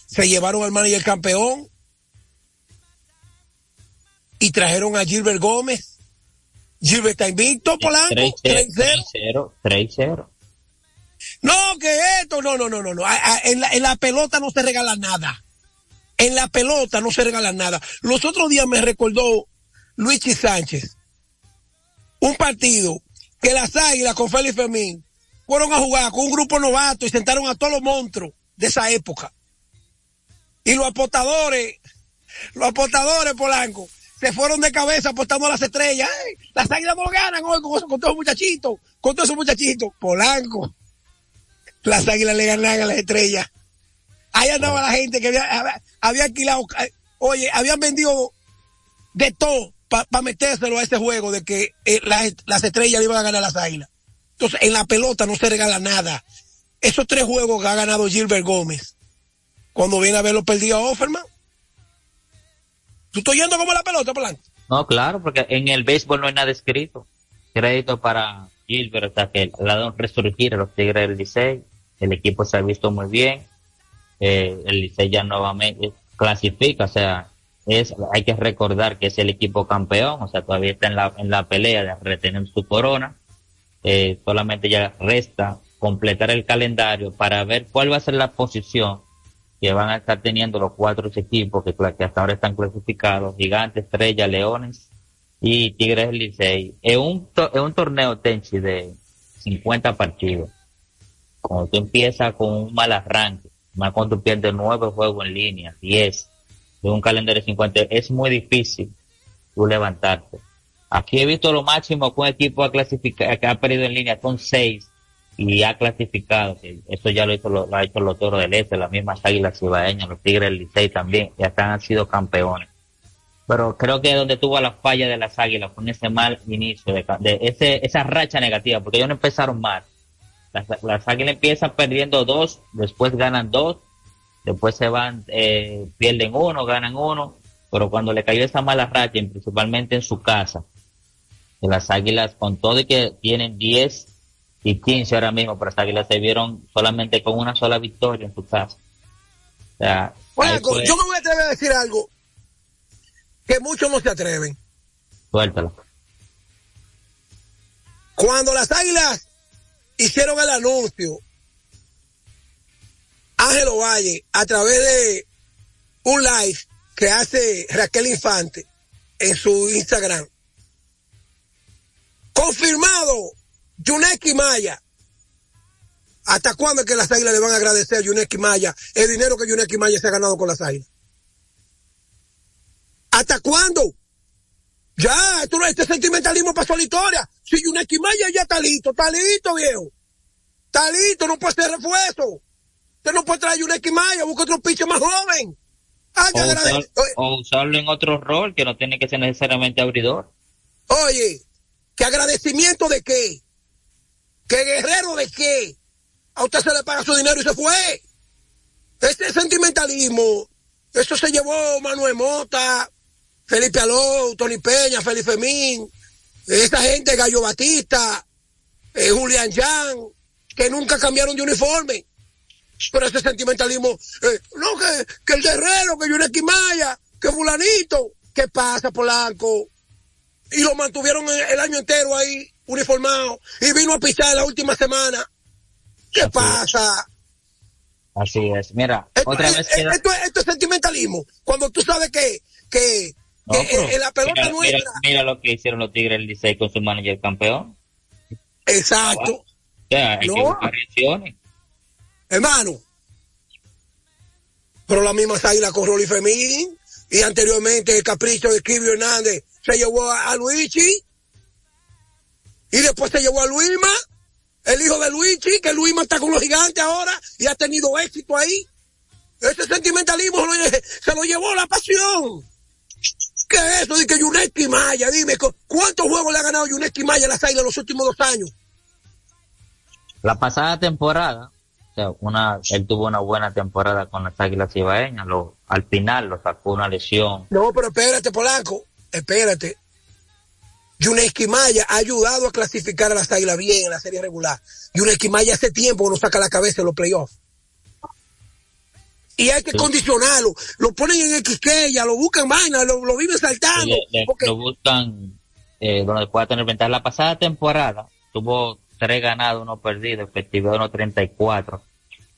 se llevaron al manager campeón y trajeron a Gilbert Gómez. Gilbert está invicto, Polanco, 3-0. 3-0, 3-0. No, que esto, no, no, no, no, no. En la, en la pelota no se regala nada. En la pelota no se regala nada. Los otros días me recordó Luigi Sánchez. Un partido que las águilas con Félix Fermín fueron a jugar con un grupo novato y sentaron a todos los monstruos de esa época. Y los apostadores, los apostadores Polanco, se fueron de cabeza apostando a las estrellas. Las águilas no ganan hoy con, con todos esos muchachitos, con todos esos muchachitos. Polanco las águilas le ganaban a las estrellas. Ahí andaba la gente que había, había, alquilado, eh, oye, habían vendido de todo para metérselo a ese juego de que eh, las, las estrellas le iban a ganar a las águilas. Entonces, en la pelota no se regala nada. Esos tres juegos que ha ganado Gilbert Gómez, cuando viene a verlo perdido a Offerman. ¿Tú estás yendo como la pelota, Polanco? No, claro, porque en el béisbol no hay nada escrito. Crédito para Gilbert, hasta que dado un resurgir los Tigres del Licey. El equipo se ha visto muy bien. Eh, el Licey ya nuevamente clasifica, o sea, es, hay que recordar que es el equipo campeón, o sea, todavía está en la, en la pelea de retener su corona. Eh, solamente ya resta completar el calendario para ver cuál va a ser la posición que van a estar teniendo los cuatro equipos que, que hasta ahora están clasificados, Gigantes, Estrella, Leones y Tigres Licey. Es un, es un torneo Tenchi de 50 partidos. Cuando tú empiezas con un mal arranque, más cuando tú pierdes nueve juegos en línea, 10, de un calendario de 50, es muy difícil tú levantarte. Aquí he visto lo máximo que un equipo ha clasificado, que ha perdido en línea son seis y ha clasificado. Eso ya lo, hizo, ha hecho los toros del este, las mismas águilas cibaeñas, los tigres del Licey también, ya están, han sido campeones. Pero creo que donde tuvo la falla de las águilas en ese mal inicio, de, de ese, esa racha negativa, porque ellos no empezaron mal. Las, las águilas empiezan perdiendo dos, después ganan dos, después se van, eh, pierden uno, ganan uno, pero cuando le cayó esa mala racha, principalmente en su casa, que las águilas, con todo y que tienen 10 y 15 ahora mismo, pero las águilas se vieron solamente con una sola victoria en su casa. O sea, ahí Polanco, fue- yo me voy a atrever a decir algo que muchos no se atreven. suéltala. Cuando las águilas hicieron el anuncio, Ángelo Valle, a través de un live que hace Raquel Infante en su Instagram, confirmado, Yuneki Maya. ¿Hasta cuándo es que las águilas le van a agradecer a Yuneki Maya el dinero que Yuneki Maya se ha ganado con las águilas? ¿Hasta cuándo? Ya, esto no, este sentimentalismo pasó a la historia. Si Yuneki Maya ya está listo, está listo, viejo. Está listo, no puede ser refuerzo. Usted no puede traer a Yuneki Maya, busca otro piche más joven. O, usar- o usarlo en otro rol que no tiene que ser necesariamente abridor. Oye, ¿qué agradecimiento de qué? ¿Qué guerrero de qué? A usted se le paga su dinero y se fue. Este sentimentalismo, eso se llevó Manuel Mota, Felipe Aló, Tony Peña, Felipe Femín, esa gente, Gallo Batista, eh, Julián Jan, que nunca cambiaron de uniforme. Pero ese sentimentalismo, eh, no, que, que el guerrero, que Yuneki Maya, que fulanito, ¿qué pasa, Polanco? y lo mantuvieron el, año entero ahí, uniformado, y vino a pisar la última semana. ¿Qué Así pasa? Así es. Mira, Esto, otra vez queda- esto es, esto es sentimentalismo. Cuando tú sabes que, que, No, que pero en- en la pelota mira, mira, nuestra, mira lo que hicieron los Tigres del Licey con su manager campeón. exacto, O sea, hay que No. buscar reacciones. hermano. Pero la misma águila con Rolly Femín y anteriormente el capricho de Escribio Hernández se llevó a, a Luigi y después se llevó a Luisma, el hijo de Luigi, que Luisma está con los gigantes ahora y ha tenido éxito ahí. Ese sentimentalismo se lo, lle- se lo llevó la pasión. ¿Qué es eso que Yuneski Maya? Dime, ¿cu- ¿cuántos juegos le ha ganado Yuneski Maya a las águilas los últimos dos años? La pasada temporada, o sea, una, él tuvo una buena temporada con las Águilas Ibaeñas. Lo, al final lo sacó una lesión. No, pero espérate, Polanco, espérate. Yuneski Maya ha ayudado a clasificar a las águilas bien en la serie regular. Yuneski Maya hace tiempo que no saca la cabeza en los playoffs. Y hay que Sí. condicionarlo. Lo ponen en Xqueya, lo buscan vaina, lo, lo viven saltando. Le- le- lo buscan eh, donde pueda tener ventaja. La pasada temporada tuvo tres ganados, uno perdido, efectividad de 1.34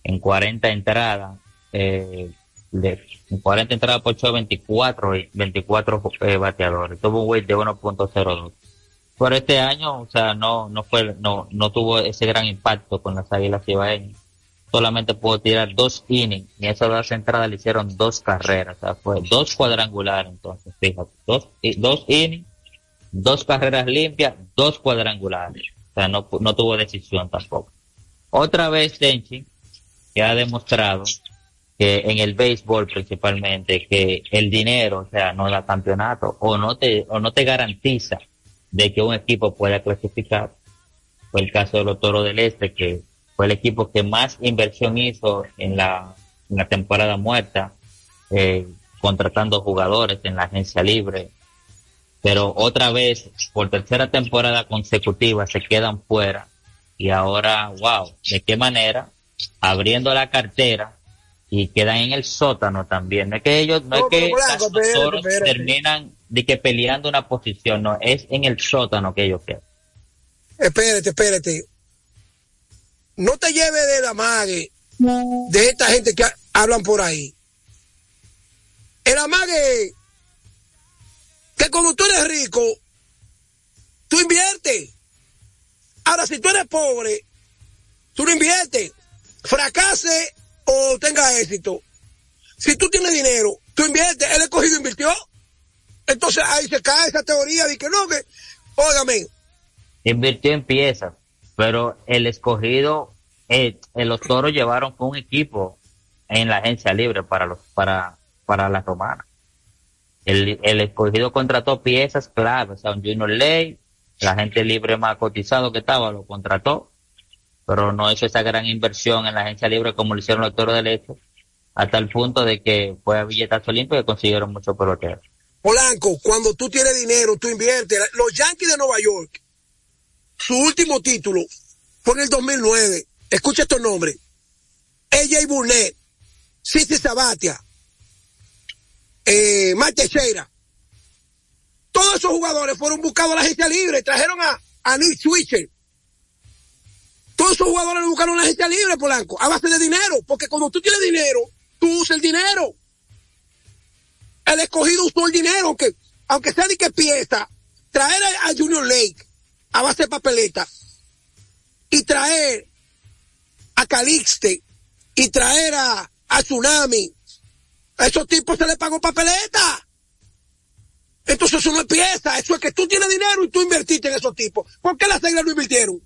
en 40 entradas. Eh, de, en 40 entradas por 8, 24 y 24 eh, bateadores. Tuvo un weight de 1.02. Por este año, o sea, no, no fue, no, no tuvo ese gran impacto con las Águilas Ibaeñas. Solamente pudo tirar dos innings y esas dos entradas le hicieron dos carreras, o sea, fue dos cuadrangulares entonces, fíjate, dos, dos innings, dos carreras limpias, dos cuadrangulares. O sea, no, no tuvo decisión tampoco. Otra vez Tenchi, que ha demostrado que en el béisbol principalmente, que el dinero, o sea, no da campeonato, o no te, o no te garantiza de que un equipo pueda clasificar. Fue el caso de los Toros del Este, que fue el equipo que más inversión hizo en la, en la temporada muerta, eh, contratando jugadores en la agencia libre. Pero otra vez, por tercera temporada consecutiva, se quedan fuera. Y ahora, wow, ¿de qué manera? Abriendo la cartera y quedan en el sótano también. No es que ellos, no, No, es que Blanco, los terminan de que peleando una posición, no, es en el sótano que ellos quedan. Espérate, espérate. No te lleves de la mague de esta gente que ha- hablan por ahí. El amague que cuando tú eres rico, tú inviertes. Ahora, si tú eres pobre, tú no inviertes. Fracase o tenga éxito. Si tú tienes dinero, tú inviertes. El escogido invirtió. Entonces ahí se cae esa teoría de que no, que, óigame, invirtió en piezas, pero el escogido, eh, eh, los toros llevaron un equipo en la agencia libre para los, para, para la romana. El, el escogido contrató piezas claves, o un Junior Ley, la gente libre más cotizado que estaba lo contrató, pero no hizo esa gran inversión en la agencia libre como lo hicieron los toros del este, hasta el punto de que fue a billetazo limpio y consiguieron muchos peloteros. Polanco, cuando tú tienes dinero, tú inviertes. Los Yankees de Nueva York, su último título fue en el 2009. Escucha estos nombres. AJ Burnett, Cici Sabatia, eh, Mike Teixeira. Todos esos jugadores fueron buscados a la agencia libre. Trajeron a, a Nick Switcher. Todos esos jugadores lo buscaron a la agencia libre, Polanco, a base de dinero. Porque cuando tú tienes dinero, tú usas el dinero. El escogido usó el dinero, aunque, aunque sea de que pieza, traer a Junior Lake a base de papeleta y traer a Calixte y traer a, a Tsunami, a esos tipos se les pagó papeleta. Entonces eso no es pieza, eso es que tú tienes dinero y tú invertiste en esos tipos. ¿Por qué las águilas no invirtieron?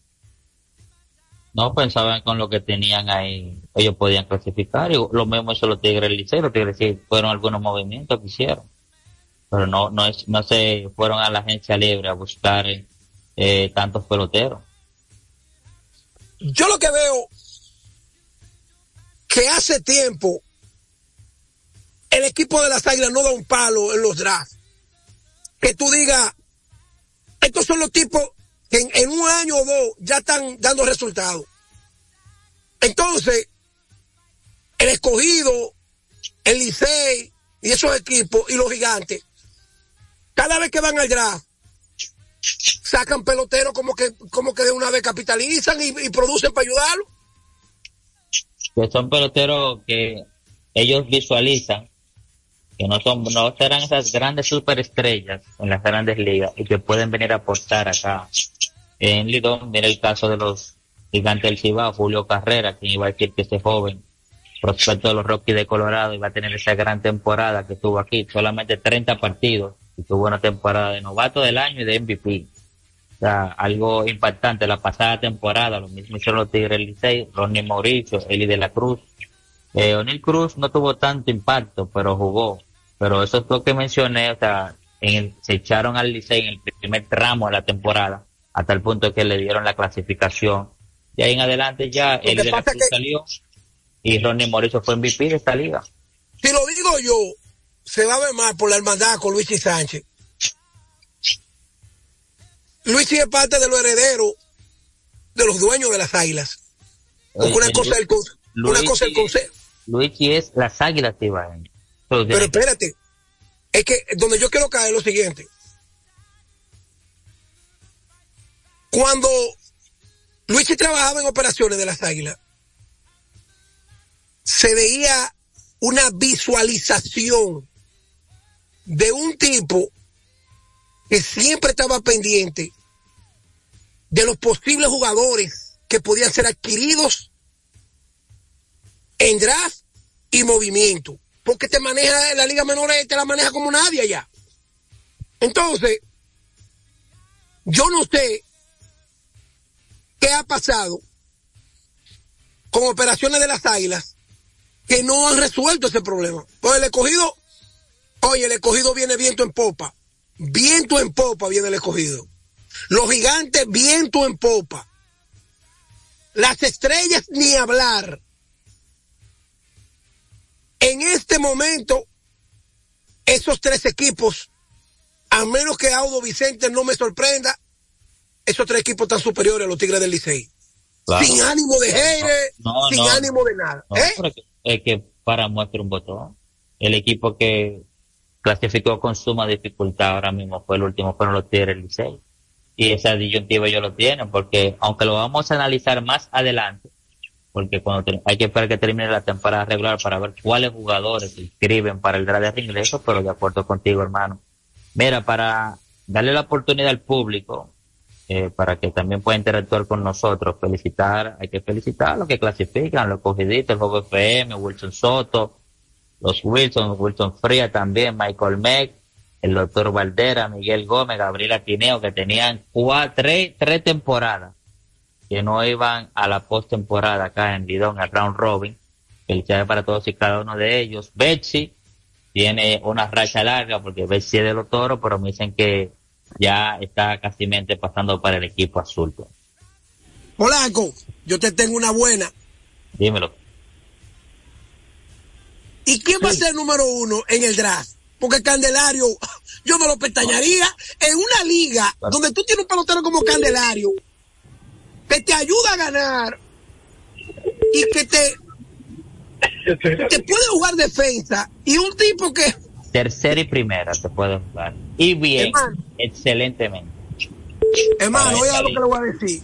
No pensaban con lo que tenían ahí, ellos podían clasificar. Y lo mismo hizo los Tigres Liceo. Los Tigres sí fueron algunos movimientos que hicieron. Pero no, no, es, no se fueron a la agencia libre a buscar eh, tantos peloteros. Yo lo que veo que hace tiempo el equipo de las águilas no da un palo en los drafts. Que tú digas, estos son los tipos que en, en un año o dos ya están dando resultados. Entonces, el escogido, el Licey y esos equipos y los gigantes, cada vez que van al draft, sacan peloteros como que, como que de una vez capitalizan y, producen para ayudarlo. que son peloteros que ellos visualizan que no son no serán esas grandes superestrellas en las grandes ligas y que pueden venir a aportar acá en Lidón mira el caso de los gigantes del Cibao Julio Carrera quien iba a decir que ese joven prospecto de los Rockies de Colorado iba a tener esa gran temporada que tuvo aquí solamente 30 partidos y tuvo una temporada de novato del año y de MVP o sea, algo impactante la pasada temporada, lo mismo hicieron los Tigres Licey, Ronnie Mauricio, Eli de la Cruz. Eh, O'Neill Cruz no tuvo tanto impacto, pero jugó. Pero eso es lo que mencioné, o sea, en el- se echaron al Licey en el primer tramo de la temporada, hasta el punto que le dieron la clasificación. Y ahí en adelante ya Eli de la Cruz salió y Ronnie Mauricio fue MVP de esta liga. Si lo digo yo, se va a ver mal por la hermandad con Luis y Sánchez. Luis es parte de los herederos de los dueños de las águilas. Una Oye, cosa el una cosa es el consejo. Luigi es las águilas. Eso Pero tiene- espérate, es que donde yo quiero caer es lo siguiente. Cuando Luigi trabajaba en operaciones de las águilas, se veía una visualización de un tipo que siempre estaba pendiente de los posibles jugadores que podían ser adquiridos en draft y movimiento. Porque te maneja la Liga Menor, te la maneja como nadie allá. Entonces, yo no sé qué ha pasado con operaciones de las águilas que no han resuelto ese problema. Pues el escogido, oye, el escogido viene viento en popa. Viento en popa viene el escogido. Los gigantes, viento en popa. Las estrellas, ni hablar. En este momento, esos tres equipos, a menos que Audo Vicente no me sorprenda, esos tres equipos están superiores a los Tigres del Licey. Claro. Sin ánimo de aire, No, sin no. ánimo de nada. ¿eh? pero es que- es que para muestra un botón. El equipo que clasificó con suma dificultad ahora mismo fue el último, fueron los Tigres Licey. Y esa disyuntiva ellos lo tienen, porque aunque lo vamos a analizar más adelante, porque cuando hay que esperar que termine la temporada regular para ver cuáles jugadores se inscriben para el draft de ingresos, pero de acuerdo contigo, hermano. Mira, para darle la oportunidad al público, eh, para que también pueda interactuar con nosotros, felicitar, hay que felicitar a los que clasifican, los cogiditos, el Juego FM, Wilson Soto, los Wilson, Wilson Fría también, Michael Meck, el doctor Valdera, Miguel Gómez, Gabriel Atineo, que tenían cuatro, tres, tres temporadas que no iban a la postemporada acá en Lidón, al round robin. Felicidades para todos y cada uno de ellos. Betsy tiene una racha larga porque Betsy es de los toros, pero me dicen que ya está casi mente pasando para el equipo azul. Polanco, yo te tengo una buena. Dímelo. ¿Y quién va a ser el número uno en el draft? Porque Candelario, yo me lo pestañaría en una liga donde tú tienes un pelotero como Candelario, que te ayuda a ganar y que te, te puede jugar defensa y un tipo que Tercera y primera te puede jugar. Y bien, Hermano. excelentemente. Hermano, oiga lo que le voy a decir.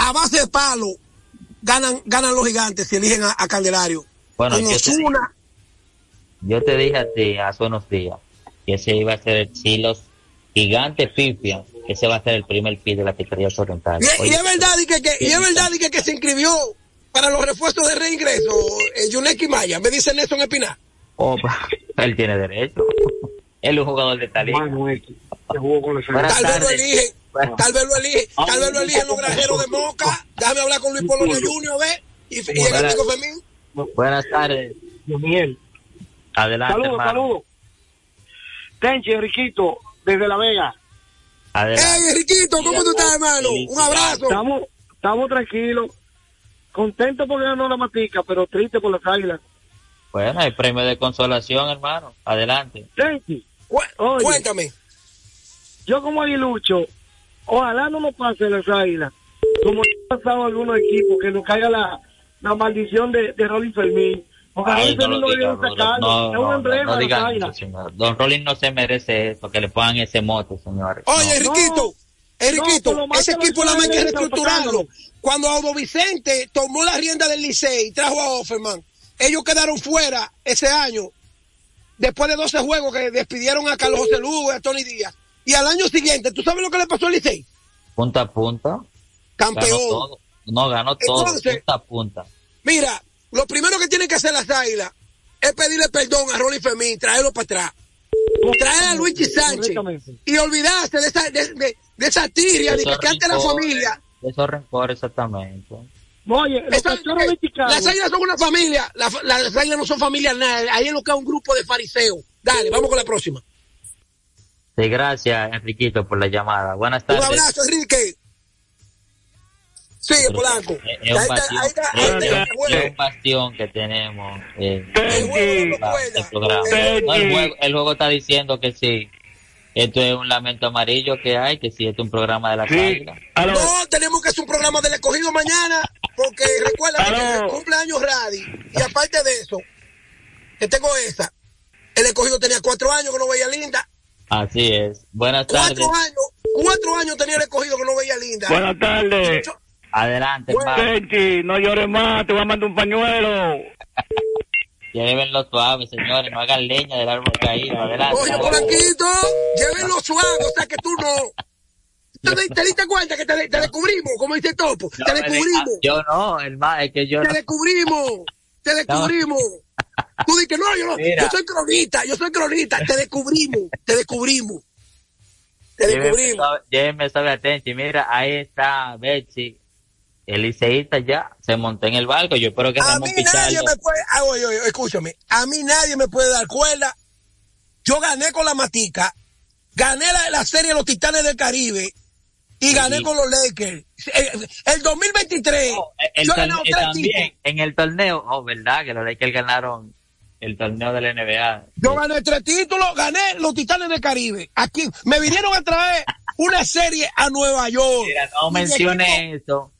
A base de palo, ganan, ganan los gigantes si eligen a, a Candelario. Bueno, yo te, Ozuna, yo te dije a ti hace unos días que ese iba a ser el si los gigantes pifian, ese va a ser el primer pick de la Pizzería Oriental. y, es- y es verdad y que, que- y es verdad y que, que se inscribió para los refuerzos de reingreso, el Yuneki Maya, me dice Nelson Espinar. opa, él tiene derecho. Él es un jugador de liga. Buenas Tal vez lo tardes. elige, tal vez lo elige, tal vez lo eligen los granjeros de Moca. Déjame hablar con Luis Polonia Junior, ve, y, y el Atlético Fermín. Buenas tardes. Miguel. Adelante, Saludos, saludos. Tenchi, Enriquito, desde La Vega. Adelante. Hey, Enriquito, ¿cómo tú estás, hermano? Un abrazo. Estamos, estamos tranquilos, contentos porque ganó la matica, pero triste por las águilas. Bueno, hay premio de consolación, hermano. Adelante. Tenchi, oye, Cuéntame. yo como aguilucho, ojalá no nos pase las águilas, como ha pasado a algunos equipos, que nos caiga la, la maldición de, de Rolly Fermín, Porque Ay, no Fermín lo no diga, sacarlo. No, es un no, emblema no de señor. Don Rolling no se merece eso, que le pongan ese mote, señores. Oye, No. Enriquito, más ese equipo la hay que suena, reestructurarlo. Cuando Audo Vicente tomó la rienda del Licey y trajo a Offerman, ellos quedaron fuera ese año, después de 12 juegos que despidieron a Carlos José Lugo y a Tony Díaz. Y al año siguiente, ¿tú sabes lo que le pasó al Licey? Punta a punta. Campeón. No, ganó todo. Entonces- punta a punta. Mira, lo primero que tienen que hacer las águilas es pedirle perdón a Ronnie Fermín, traerlo para atrás. Traer a Luigi Sánchez y olvidarse de esa, de, de- de esa tiria de que, antes la familia. Esos rencores, exactamente. Oye, Esa- eh, las águilas son una familia, la- las águilas no son familias nada, ahí es lo que es un grupo de fariseos. Dale, vamos con la próxima. Sí, gracias, Enriquito, por la llamada. Buenas Un tardes. abrazo, Enrique. Sigue, Polanco. Es es un Ahí está, bastión, ahí está, ahí es- está, el un bastión que tenemos en El el programa. No, el, juego, el juego está diciendo que sí. Esto es un lamento amarillo que hay, que sí, esto es un programa de la águilas. No, tenemos que hacer un programa del escogido mañana, porque recuerda que es cumpleaños Radi. Y aparte de eso, que tengo esa. El escogido tenía cuatro años que no veía linda. Así es. Buenas tardes. Cuatro años, cuatro años tenía el escogido que no veía linda. Buenas tardes. Adelante, hermano. Tenchi, no llores más, te voy a mandar un pañuelo. Llévenlo suave, señores. No hagan leña del árbol caído. Adelante. Oye, Polanquito, llévenlo suave, o sea que tú no. ¿Te, te diste cuenta que te, te descubrimos, como dice Topo? No te descubrimos, diga- Yo no, el más, es que yo te no. descubrimos, te descubrimos. Tú dices, no, yo no, Mira. yo soy cronista, yo soy cronista, te descubrimos, te descubrimos. Te Llévenme descubrimos. suave- Llévenme suave. Y mira, ahí está Betsy. El liceísta ya se montó en el barco. Yo espero que A Ramón mí nadie me puede, ah, oye, oye, escúchame, a mí nadie me puede dar cuerda. Yo gané con la Matica, gané la, la serie Los Titanes del Caribe y gané con los Lakers. El, el 2023, El yo he ganado eh, tres también títulos. en el torneo, oh, verdad, que los Lakers ganaron el torneo de la NBA. Yo gané tres títulos, gané los Titanes del Caribe. Aquí me vinieron a traer una serie a Nueva York. Mira, no Y mi equipo- mencione eso,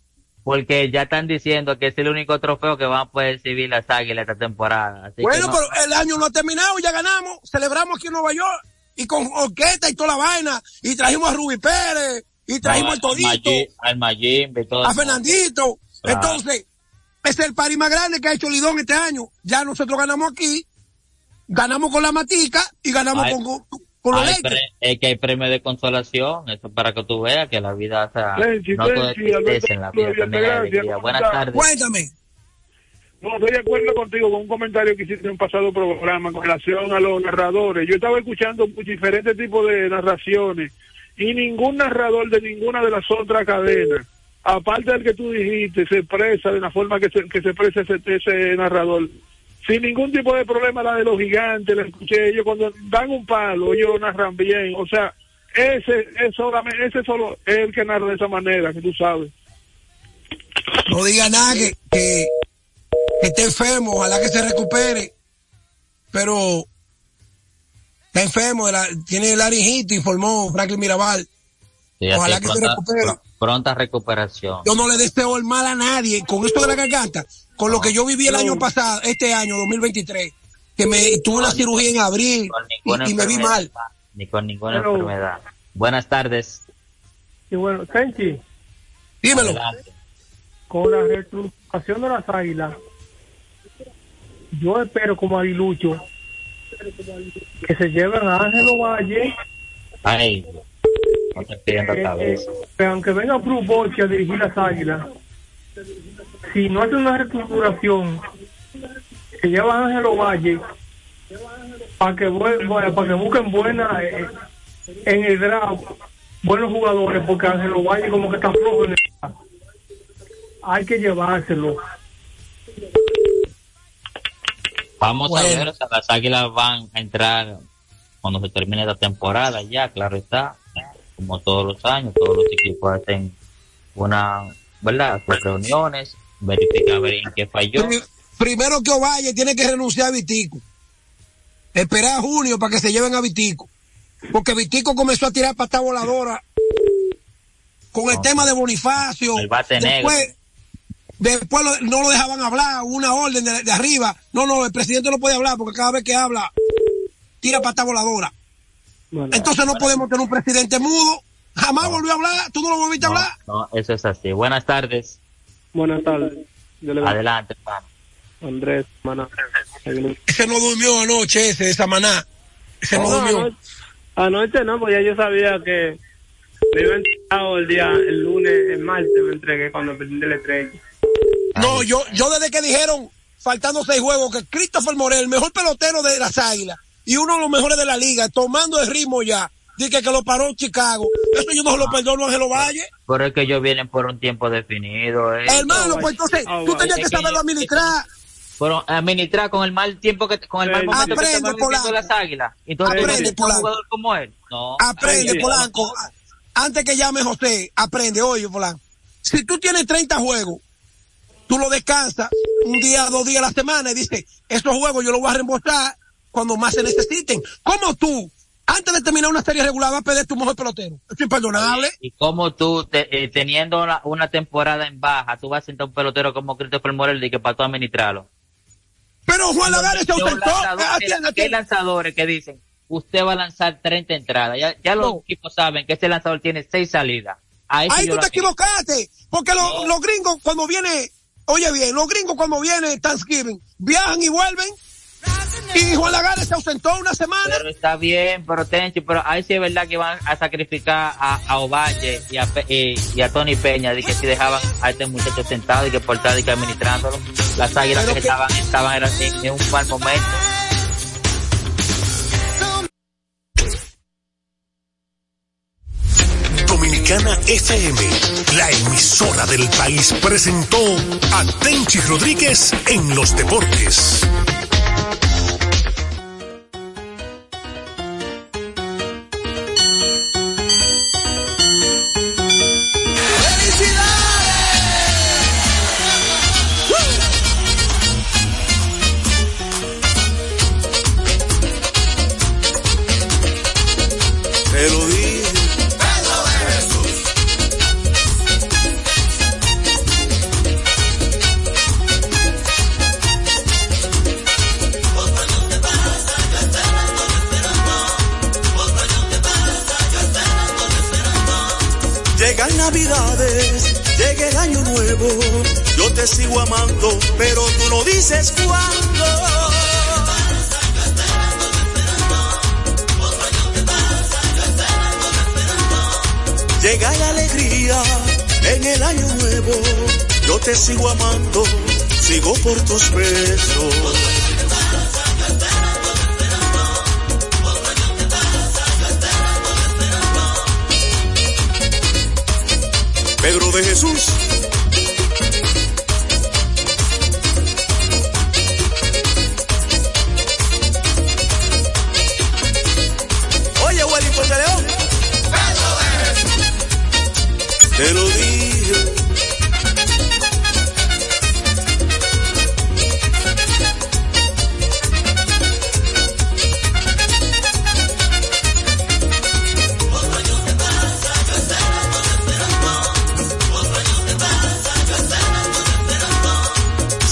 porque ya están diciendo que es el único trofeo que van a poder recibir las águilas esta temporada. Así Bueno, no- pero el año no ha terminado, ya ganamos, celebramos aquí en Nueva York y con orquesta y toda la vaina y trajimos a Ruby Pérez y trajimos al Maggi- al a Fernandito. Claro. Entonces, es el pari más grande que ha hecho Lidón este año. Ya nosotros ganamos aquí, ganamos con la Matica y ganamos Ay. con, Hay pre- es que hay premio de consolación, eso es para que tú veas que la vida o sea, no todo es tristeza en la vida, también hay gracias, alegría. ¿cómo Buenas tardes. Cuéntame. No, estoy de acuerdo contigo con un comentario que hiciste en un pasado programa con relación a los narradores. Yo estaba escuchando diferentes tipos de narraciones y ningún narrador de ninguna de las otras cadenas, aparte del que tú dijiste, se expresa de la forma que se, que se expresa ese, ese narrador. Sin ningún tipo de problema, la de los gigantes, la escuché, ellos cuando dan un palo, ellos narran bien. O sea, ese es solamente, ese solo es el que narra de esa manera, que tú sabes. No diga nada que, que, que esté enfermo, ojalá que se recupere. Pero está enfermo, de la- tiene laringito, informó Franklin Mirabal. Sí, Ojalá que se recupere. Pronta recuperación. Yo no le deseo el mal a nadie con esto de la garganta, con lo que yo viví el año pasado, este año 2023, que me tuve una cirugía en abril y, y me vi mal. Ni con ninguna Pero- enfermedad. Buenas tardes. Y bueno, Tenchi, Dímelo. Adelante. con la reestructuración de las águilas, yo espero como aguilucho que se lleven a Ángelo Valle, Ay, no te pierdas eh, eh, que aunque venga Bruce Bochy a dirigir las águilas, si no hace una reestructuración, se lleva a Ángelo Valle para que, bue- bueno, para que busquen buena eh, en el draft buenos jugadores, porque Ángelo Valle como que está flojo en el draft. Hay que llevárselo. Vamos Bueno. a ver, o sea, las águilas van a entrar cuando se termine la temporada, ya, claro está, como todos los años, todos los equipos hacen una, ¿verdad? Sus reuniones, verificar a ver en qué falló. Pri- Primero que Ovalle tiene que renunciar a Vitico. Esperar a junio para que se lleven a Vitico. Porque Vitico comenzó a tirar patas voladoras con el tema de Bonifacio. El bate Después, negro. Después lo- no lo dejaban hablar, una orden de, de arriba. No, no, el presidente no puede hablar porque cada vez que habla, tira pata voladora. Entonces no podemos tener un presidente mudo. Jamás volvió a hablar. ¿Tú no lo volviste a hablar? No, eso es así. Buenas tardes. Buenas tardes. Yo le Adelante, hermano. Andrés, maná. Ese no durmió anoche, ese de Samaná. Ese no, durmió. anoche, anoche no, pues ya yo sabía que me iba entregado el día, el lunes, el martes me entregué cuando perdí el estrella. No, yo, yo desde que dijeron, faltando seis juegos, que Christopher Morel, el mejor pelotero de las águilas, y uno de los mejores de la liga, tomando el ritmo ya, dije que lo paró Chicago. Eso yo no se lo perdono a Ángelo Valle. Pero es que ellos vienen por un tiempo definido. ¿eh? Hermano, pues entonces, tú tenías que saberlo administrar. Pero administrar con el mal tiempo que con el mal momento que Aprende, están viviendo Polanco. las águilas. Entonces, Aprende, un Polanco. jugador como él. No. Aprende, Ay, Polanco. Antes que llame José, aprende, oye, Polanco. Si tú tienes 30 juegos, tú lo descansas un día, dos días a la semana y dices, estos juegos yo los voy a reembolsar cuando más se necesiten. ¿Cómo tú, antes de terminar una serie regular, vas a perder tu mejor pelotero? Es imperdonable. Y como tú, te- eh, teniendo una, una temporada en baja, tú vas a sentar un pelotero como Christopher Morel y que para tú administrarlo. Pero Juan Lagares se ausentó. lanzadores- Ah, hay atiende. lanzadores que dicen, usted va a lanzar 30 entradas. Ya, ya los equipos saben que este lanzador tiene 6 salidas. Ahí, Ahí tú te equivocaste. Porque los, los gringos cuando viene, oye bien, los gringos cuando viene Thanksgiving, viajan y vuelven. Y Juan Lagares se ausentó una semana. Pero está bien, pero Tenchi, pero ahí sí es verdad que van a sacrificar a, a Ovalle y a, y, y Tony Peña, de que si dejaban a este muchacho sentado y que por estar de que administrándolo, las águilas que, estaban, estaban eran en, en un mal momento. Dominicana FM, la emisora del país, presentó a Tenchi Rodríguez en los deportes.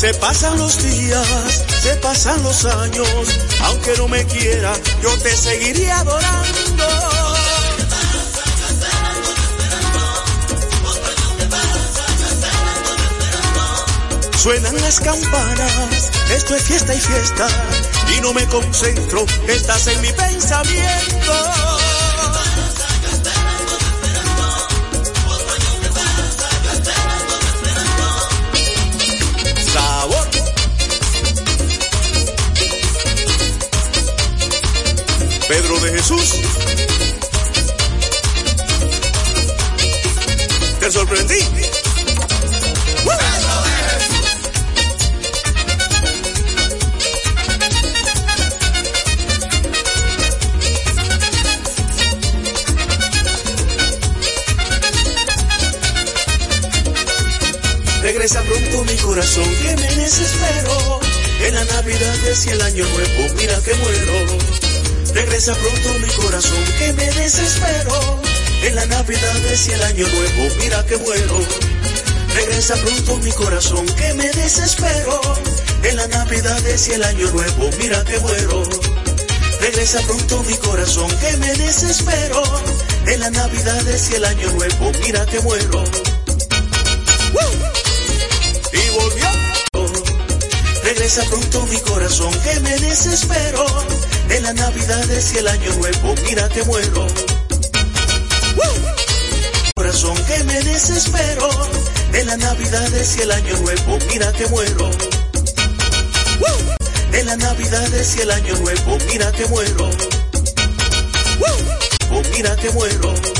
Se pasan los días, se pasan los años, aunque no me quiera, yo te seguiría adorando. Suenan las campanas, esto es fiesta y fiesta, y no me concentro, estás en mi pensamiento. Regresa pronto mi corazón que me desespero. En la Navidad y el año nuevo, mira que muero. Regresa pronto mi corazón que me desespero. En la Navidad y el año nuevo, mira que muero. Regresa pronto mi corazón que me desespero. En la Navidad y el año nuevo, mira que muero. Regresa pronto mi corazón que me desespero. En la Navidad y el año nuevo, mira que muero. Y volvió. Regresa pronto mi corazón que me desespero. En la Navidad y el año nuevo, mira que muero. Que me desespero. En la Navidad y el año nuevo, mira que muero. En la Navidad y el año nuevo, mira que muero. Oh, mira que muero.